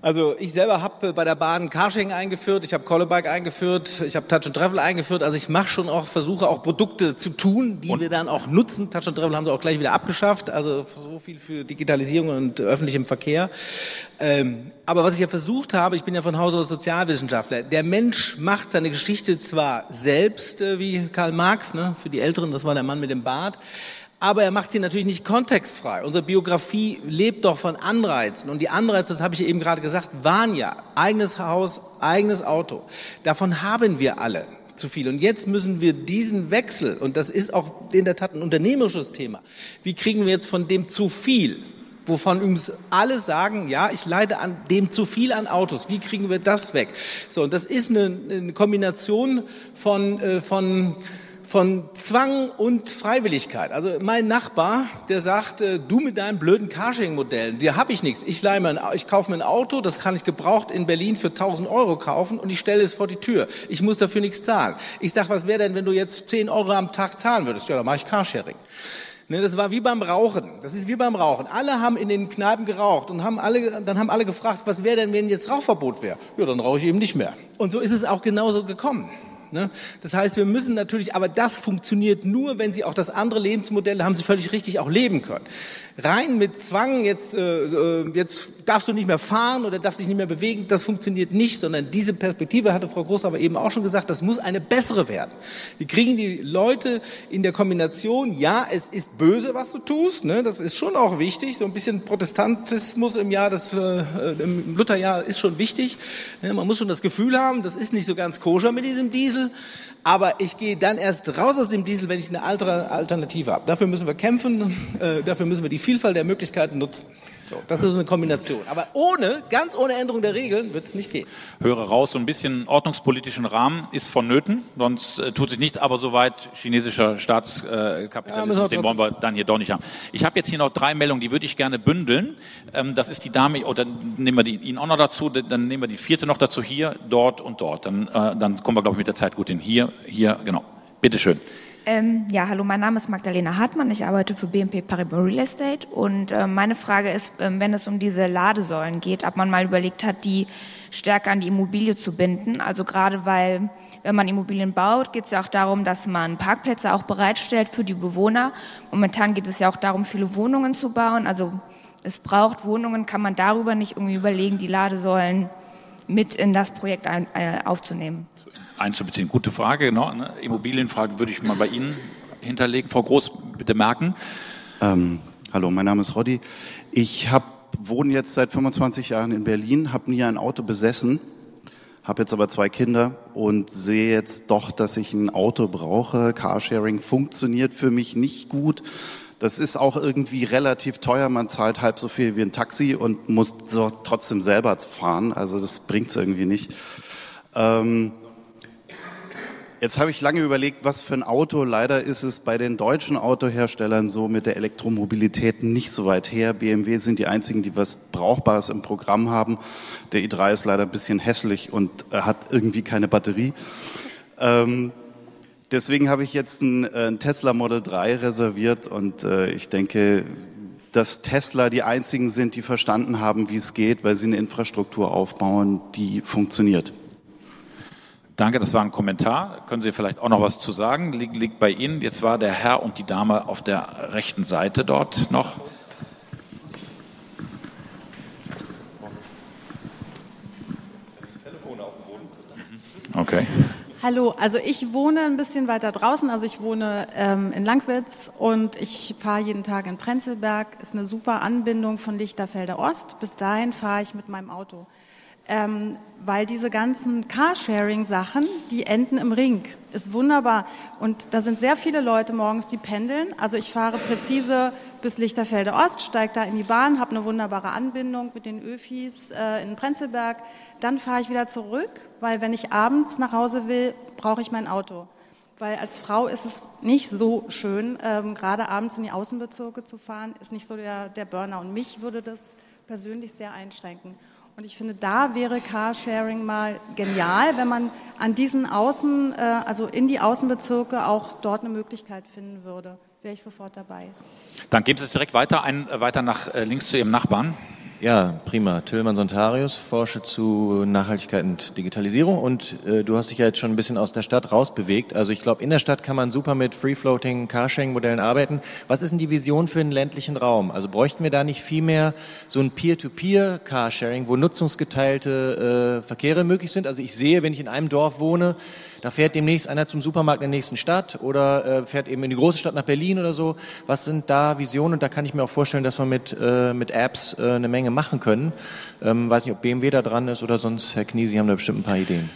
[SPEAKER 3] Also ich selber habe bei der Bahn Carsharing eingeführt, ich habe Collebike eingeführt, ich habe Touch and Travel eingeführt. Also ich mache schon auch versuche auch Produkte zu tun, die wir dann auch nutzen. Touch and Travel haben sie auch gleich wieder abgeschafft. Also so viel für Digitalisierung und öffentlichem Verkehr. Ähm, aber was ich ja versucht habe, ich bin ja von Hause aus Sozialwissenschaftler. Der Mensch macht seine Geschichte zwar selbst, äh, wie Karl Marx, ne, für die Älteren, das war der Mann mit dem Bart. Aber er macht sie natürlich nicht kontextfrei. Unsere Biografie lebt doch von Anreizen. Und die Anreize, das habe ich eben gerade gesagt, waren ja eigenes Haus, eigenes Auto. Davon haben wir alle zu viel. Und jetzt müssen wir diesen Wechsel, und das ist auch in der Tat ein unternehmerisches Thema, wie kriegen wir jetzt von dem zu viel, wovon übrigens alle sagen, ja, ich leide an dem zu viel an Autos. Wie kriegen wir das weg? So, und das ist eine, eine Kombination von, äh, von von Zwang und Freiwilligkeit. Also mein Nachbar, der sagt, äh, du mit deinen blöden Carsharing-Modellen, dir habe ich nichts. Ich, leih mir ein, ich kaufe mir ein Auto, das kann ich gebraucht in Berlin für 1000 Euro kaufen und ich stelle es vor die Tür. Ich muss dafür nichts zahlen. Ich sag, was wäre denn, wenn du jetzt 10 Euro am Tag zahlen würdest? Ja, dann mache ich Carsharing. Ne, das war wie beim Rauchen. Das ist wie beim Rauchen. Alle haben in den Kneipen geraucht und haben alle, dann haben alle gefragt, was wäre denn, wenn jetzt Rauchverbot wäre? Ja, dann rauche ich eben nicht mehr. Und so ist es auch genauso gekommen. Ne? Das heißt, wir müssen natürlich, aber das funktioniert nur, wenn Sie auch das andere Lebensmodell, haben Sie völlig richtig, auch leben können. Rein mit Zwang, jetzt, äh, äh, jetzt darfst du nicht mehr fahren oder darfst dich nicht mehr bewegen, das funktioniert nicht, sondern diese Perspektive hatte Frau Groß aber eben auch schon gesagt, das muss eine bessere werden. Wir kriegen die Leute in der Kombination, ja, es ist böse, was du tust, ne? das ist schon auch wichtig, so ein bisschen Protestantismus im Jahr, das, äh, im Lutherjahr ist schon wichtig. Ne? Man muss schon das Gefühl haben, das ist nicht so ganz koscher mit diesem Diesel, aber ich gehe dann erst raus aus dem Diesel, wenn ich eine Alternative habe. Dafür müssen wir kämpfen, äh, dafür müssen wir die Vielfalt der Möglichkeiten nutzen. So, das ist eine Kombination. Aber ohne, ganz ohne Änderung der Regeln wird es nicht gehen.
[SPEAKER 1] Höre raus, so ein bisschen ordnungspolitischen Rahmen ist vonnöten, sonst äh, tut sich nicht, aber soweit chinesischer Staatskapitalismus,
[SPEAKER 3] Ja, müssen wir
[SPEAKER 1] den wollen wir dann hier doch nicht haben. Ich habe jetzt hier noch drei Meldungen, die würde ich gerne bündeln. Ähm, das ist die Dame, oder nehmen wir die, ihn auch noch dazu, dann nehmen wir die vierte noch dazu, hier, dort und dort. Dann, äh, dann kommen wir, glaube ich, mit der Zeit gut hin. Hier, hier, genau. Bitteschön.
[SPEAKER 9] Ähm, ja, hallo, mein Name ist Magdalena Hartmann. Ich arbeite für BNP Paribas Real Estate. Und äh, meine Frage ist, ähm, wenn es um diese Ladesäulen geht, ob man mal überlegt hat, die stärker an die Immobilie zu binden. Also gerade weil, wenn man Immobilien baut, geht es ja auch darum, dass man Parkplätze auch bereitstellt für die Bewohner. Momentan geht es ja auch darum, viele Wohnungen zu bauen. Also es braucht Wohnungen. Kann man darüber nicht irgendwie überlegen, die Ladesäulen mit in das Projekt ein, äh, aufzunehmen?
[SPEAKER 1] Einzubeziehen. Gute Frage, genau. Ne? Immobilienfrage würde ich mal bei Ihnen hinterlegen. Frau Groß, bitte merken.
[SPEAKER 10] Ähm, hallo, mein Name ist Roddy. Ich hab, wohne jetzt seit 25 Jahren in Berlin, habe nie ein Auto besessen, habe jetzt aber zwei Kinder und sehe jetzt doch, dass ich ein Auto brauche. Carsharing funktioniert für mich nicht gut. Das ist auch irgendwie relativ teuer. Man zahlt halb so viel wie ein Taxi und muss so trotzdem selber fahren. Also das bringt's irgendwie nicht. Ähm, Jetzt habe ich lange überlegt, was für ein Auto. Leider ist es bei den deutschen Autoherstellern so mit der Elektromobilität nicht so weit her. BMW sind die einzigen, die was Brauchbares im Programm haben. Der i3 ist leider ein bisschen hässlich und äh, hat irgendwie keine Batterie. Ähm, deswegen habe ich jetzt ein, äh, Tesla Model 3 reserviert und äh, ich denke, dass Tesla die einzigen sind, die verstanden haben, wie es geht, weil sie eine Infrastruktur aufbauen, die funktioniert.
[SPEAKER 1] Danke, das war ein Kommentar. Können Sie vielleicht auch noch was zu sagen? Liegt, liegt bei Ihnen. Jetzt war der Herr und die Dame auf der rechten Seite dort noch. Okay.
[SPEAKER 11] Hallo, also ich wohne ein bisschen weiter draußen, also ich wohne ähm, in Langwitz und ich fahre jeden Tag in Prenzlberg. Ist eine super Anbindung von Lichterfelder Ost. Bis dahin fahre ich mit meinem Auto ähm, weil diese ganzen Carsharing-Sachen, die enden im Ring. Ist wunderbar. Und da sind sehr viele Leute morgens, die pendeln. Also ich fahre präzise bis Lichterfelde Ost, steige da in die Bahn, habe eine wunderbare Anbindung mit den Öfis äh, in Prenzlberg. Dann fahre ich wieder zurück, weil wenn ich abends nach Hause will, brauche ich mein Auto. Weil als Frau ist es nicht so schön, ähm, gerade abends in die Außenbezirke zu fahren, ist nicht so der, der Burner. Und mich würde das persönlich sehr einschränken. Und ich finde, da wäre Carsharing mal genial, wenn man an diesen Außen, äh, also in die Außenbezirke auch dort eine Möglichkeit finden würde. Wäre ich sofort dabei.
[SPEAKER 1] Dann geben Sie es direkt weiter, ein, äh, weiter nach äh, links zu Ihrem Nachbarn.
[SPEAKER 12] Ja, prima. Tillmann Sontarius, forsche zu Nachhaltigkeit und Digitalisierung und äh, du hast dich ja jetzt schon ein bisschen aus der Stadt rausbewegt. Also ich glaube, in der Stadt kann man super mit Free-Floating Carsharing-Modellen arbeiten. Was ist denn die Vision für den ländlichen Raum? Also bräuchten wir da nicht viel mehr so ein Peer-to-Peer Carsharing, wo nutzungsgeteilte äh, Verkehre möglich sind? Also ich sehe, wenn ich in einem Dorf wohne, da fährt demnächst einer zum Supermarkt in der nächsten Stadt oder äh, fährt eben in die große Stadt nach Berlin oder so. Was sind da Visionen? Und da kann ich mir auch vorstellen, dass wir mit, äh, mit Apps äh, eine Menge machen können. Ähm, weiß nicht, ob BMW da dran ist oder sonst, Herr Knie, Sie haben da bestimmt ein paar Ideen.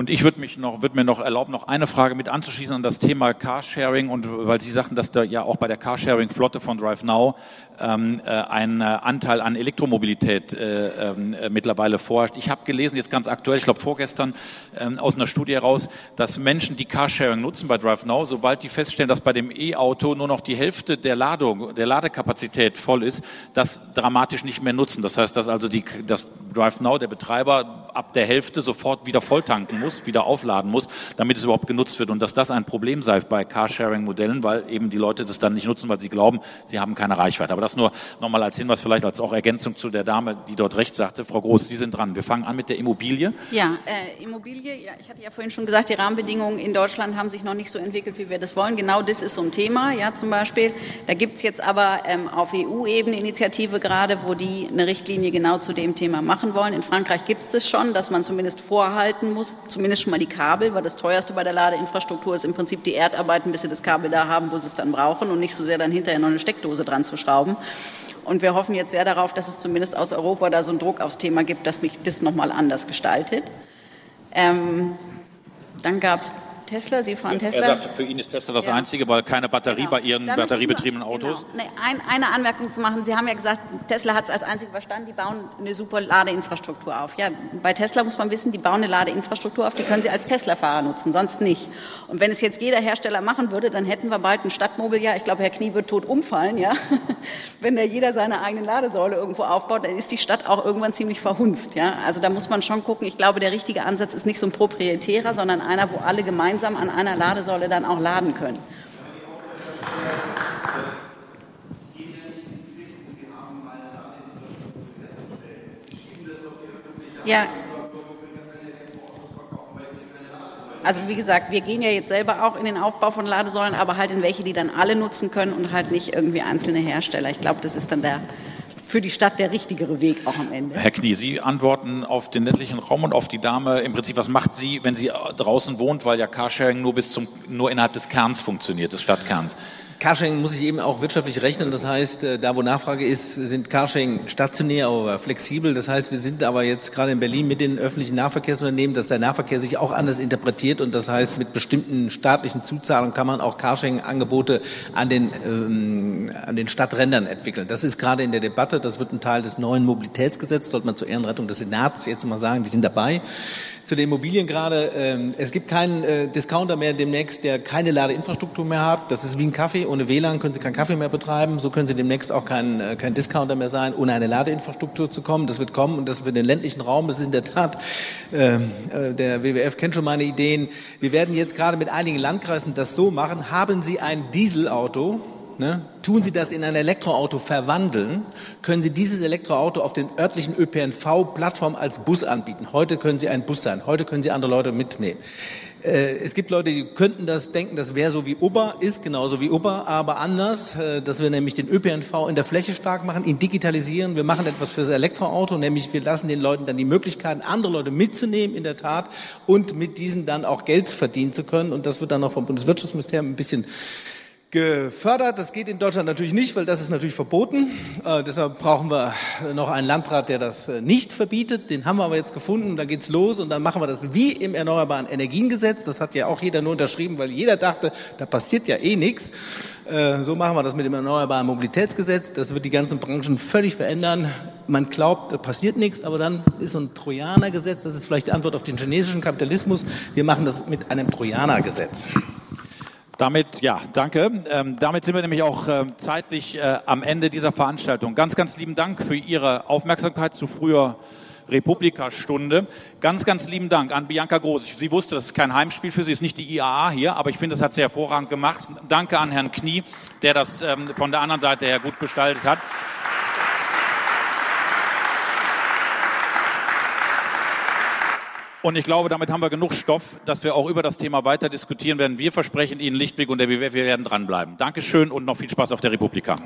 [SPEAKER 1] Und ich würde mich noch, würde mir noch erlauben, noch eine Frage mit anzuschließen an das Thema Carsharing und weil Sie sagten, dass da ja auch bei der Carsharing-Flotte von DriveNow ähm, äh, ein äh, Anteil an Elektromobilität äh, äh, mittlerweile vorherrscht. Ich habe gelesen, jetzt ganz aktuell, ich glaube vorgestern, ähm, aus einer Studie heraus, dass Menschen, die Carsharing nutzen bei DriveNow, sobald die feststellen, dass bei dem E-Auto nur noch die Hälfte der Ladung, der Ladekapazität voll ist, das dramatisch nicht mehr nutzen. Das heißt, dass also die, dass DriveNow, der Betreiber, ab der Hälfte sofort wieder volltanken muss, wieder aufladen muss, damit es überhaupt genutzt wird. Und dass das ein Problem sei bei Carsharing-Modellen, weil eben die Leute das dann nicht nutzen, weil sie glauben, sie haben keine Reichweite. Aber das nur nochmal als Hinweis, vielleicht als auch Ergänzung zu der Dame, die dort recht sagte. Frau Groß, Sie sind dran. Wir fangen an mit der Immobilie.
[SPEAKER 2] Ja, äh, Immobilie, ja, ich hatte ja vorhin schon gesagt, die Rahmenbedingungen in Deutschland haben sich noch nicht so entwickelt, wie wir das wollen. Genau das ist so ein Thema, ja, zum Beispiel. Da gibt es jetzt aber ähm, auf EU-Ebene Initiative gerade, wo die eine Richtlinie genau zu dem Thema machen wollen. In Frankreich gibt es das schon, dass man zumindest vorhalten muss, zumindest schon mal die Kabel, weil das teuerste bei der Ladeinfrastruktur ist im Prinzip die Erdarbeiten, bis sie das Kabel da haben, wo sie es dann brauchen und nicht so sehr dann hinterher noch eine Steckdose dran zu schrauben. Und wir hoffen jetzt sehr darauf, dass es zumindest aus Europa da so einen Druck aufs Thema gibt, dass mich das nochmal anders gestaltet. Ähm, dann gab es Tesla, Sie fahren Tesla.
[SPEAKER 1] Er sagt, für ihn ist Tesla das ja. Einzige, weil keine Batterie genau. bei Ihren da batteriebetriebenen nur, Autos.
[SPEAKER 2] Genau. Nee, ein, eine Anmerkung zu machen. Sie haben ja gesagt, Tesla hat es als einzige verstanden, die bauen eine super Ladeinfrastruktur auf. Ja, bei Tesla muss man wissen, die bauen eine Ladeinfrastruktur auf, die können Sie als Tesla-Fahrer nutzen, sonst nicht. Und wenn es jetzt jeder Hersteller machen würde, dann hätten wir bald ein Stadtmobiliar. Ich glaube, Herr Knie wird tot umfallen, ja. [laughs] wenn da jeder seine eigene Ladesäule irgendwo aufbaut, dann ist die Stadt auch irgendwann ziemlich verhunzt, ja. Also da muss man schon gucken. Ich glaube, der richtige Ansatz ist nicht so ein proprietärer, sondern einer, wo alle gemeinsam gemeinsam an einer Ladesäule dann auch laden können. Ja. Also wie gesagt, wir gehen ja jetzt selber auch in den Aufbau von Ladesäulen, aber halt in welche, die dann alle nutzen können und halt nicht irgendwie einzelne Hersteller. Ich glaube, das ist dann der, für die Stadt der richtigere Weg auch am Ende.
[SPEAKER 1] Herr Knie, Sie antworten auf den ländlichen Raum und auf die Dame. Im Prinzip, was macht sie, wenn sie draußen wohnt, weil ja Carsharing nur bis zum, nur innerhalb des Kerns funktioniert, des Stadtkerns?
[SPEAKER 3] Carsharing muss sich eben auch wirtschaftlich rechnen. Das heißt, äh, da wo Nachfrage ist, sind Carsharing stationär, aber flexibel. Das heißt, wir sind aber jetzt gerade in Berlin mit den öffentlichen Nahverkehrsunternehmen, dass der Nahverkehr sich auch anders interpretiert und das heißt, mit bestimmten staatlichen Zuzahlungen kann man auch Carsharing-Angebote an den, ähm, an den Stadträndern entwickeln. Das ist gerade in der Debatte. das wird ein Teil des neuen Mobilitätsgesetzes, sollte man zur Ehrenrettung des Senats jetzt mal sagen, die sind dabei. Zu den Immobilien gerade, ähm, es gibt keinen äh, Discounter mehr demnächst, der keine Ladeinfrastruktur mehr hat. Das ist wie ein Kaffee. Ohne WLAN können Sie keinen Kaffee mehr betreiben. So können Sie demnächst auch kein, äh, kein Discounter mehr sein, ohne eine Ladeinfrastruktur zu kommen. Das wird kommen und das für den ländlichen Raum, das ist in der Tat, ähm, äh, der WWF kennt schon meine Ideen. Wir werden jetzt gerade mit einigen Landkreisen das so machen. Haben Sie ein Dieselauto, Ne? Tun Sie das in ein Elektroauto verwandeln, können Sie dieses Elektroauto auf den örtlichen ÖPNV-Plattformen als Bus anbieten. Heute können Sie ein Bus sein, heute können Sie andere Leute mitnehmen. Äh, es gibt Leute, die könnten das denken, das wäre so wie Uber, ist genauso wie Uber, aber anders, äh, dass wir nämlich den ÖPNV in der Fläche stark machen, ihn digitalisieren. Wir machen etwas für das Elektroauto, nämlich wir lassen den Leuten dann die Möglichkeit, andere Leute mitzunehmen in der Tat und mit diesen dann auch Geld verdienen zu können. Und das wird dann auch vom Bundeswirtschaftsministerium ein bisschen gefördert. Das geht in Deutschland natürlich nicht, weil das ist natürlich verboten. Äh, deshalb brauchen wir noch einen Landrat, der das äh, nicht verbietet. Den haben wir aber jetzt gefunden. Da geht's los und dann machen wir das wie im Erneuerbaren Energiengesetz. Das hat ja auch jeder nur unterschrieben, weil jeder dachte, da passiert ja eh nichts. Äh, so machen wir das mit dem Erneuerbaren Mobilitätsgesetz. Das wird die ganzen Branchen völlig verändern. Man glaubt, da passiert nichts, aber dann ist so ein Trojanergesetz. Das ist vielleicht die Antwort auf den chinesischen Kapitalismus. Wir machen das mit einem Trojanergesetz.
[SPEAKER 1] Damit, ja, danke. Ähm, damit sind wir nämlich auch äh, zeitlich äh, am Ende dieser Veranstaltung. Ganz, ganz lieben Dank für Ihre Aufmerksamkeit zu früher Republika-Stunde. Ganz, ganz lieben Dank an Bianca Groß. Sie wusste, das ist kein Heimspiel für Sie, ist nicht die IAA hier, aber ich finde, das hat sie hervorragend gemacht. Danke an Herrn Knie, der das ähm, von der anderen Seite her gut gestaltet hat. Und ich glaube, damit haben wir genug Stoff, dass wir auch über das Thema weiter diskutieren werden. Wir versprechen Ihnen Lichtblick und der WWF, wir werden dranbleiben. Dankeschön und noch viel Spaß auf der Republika.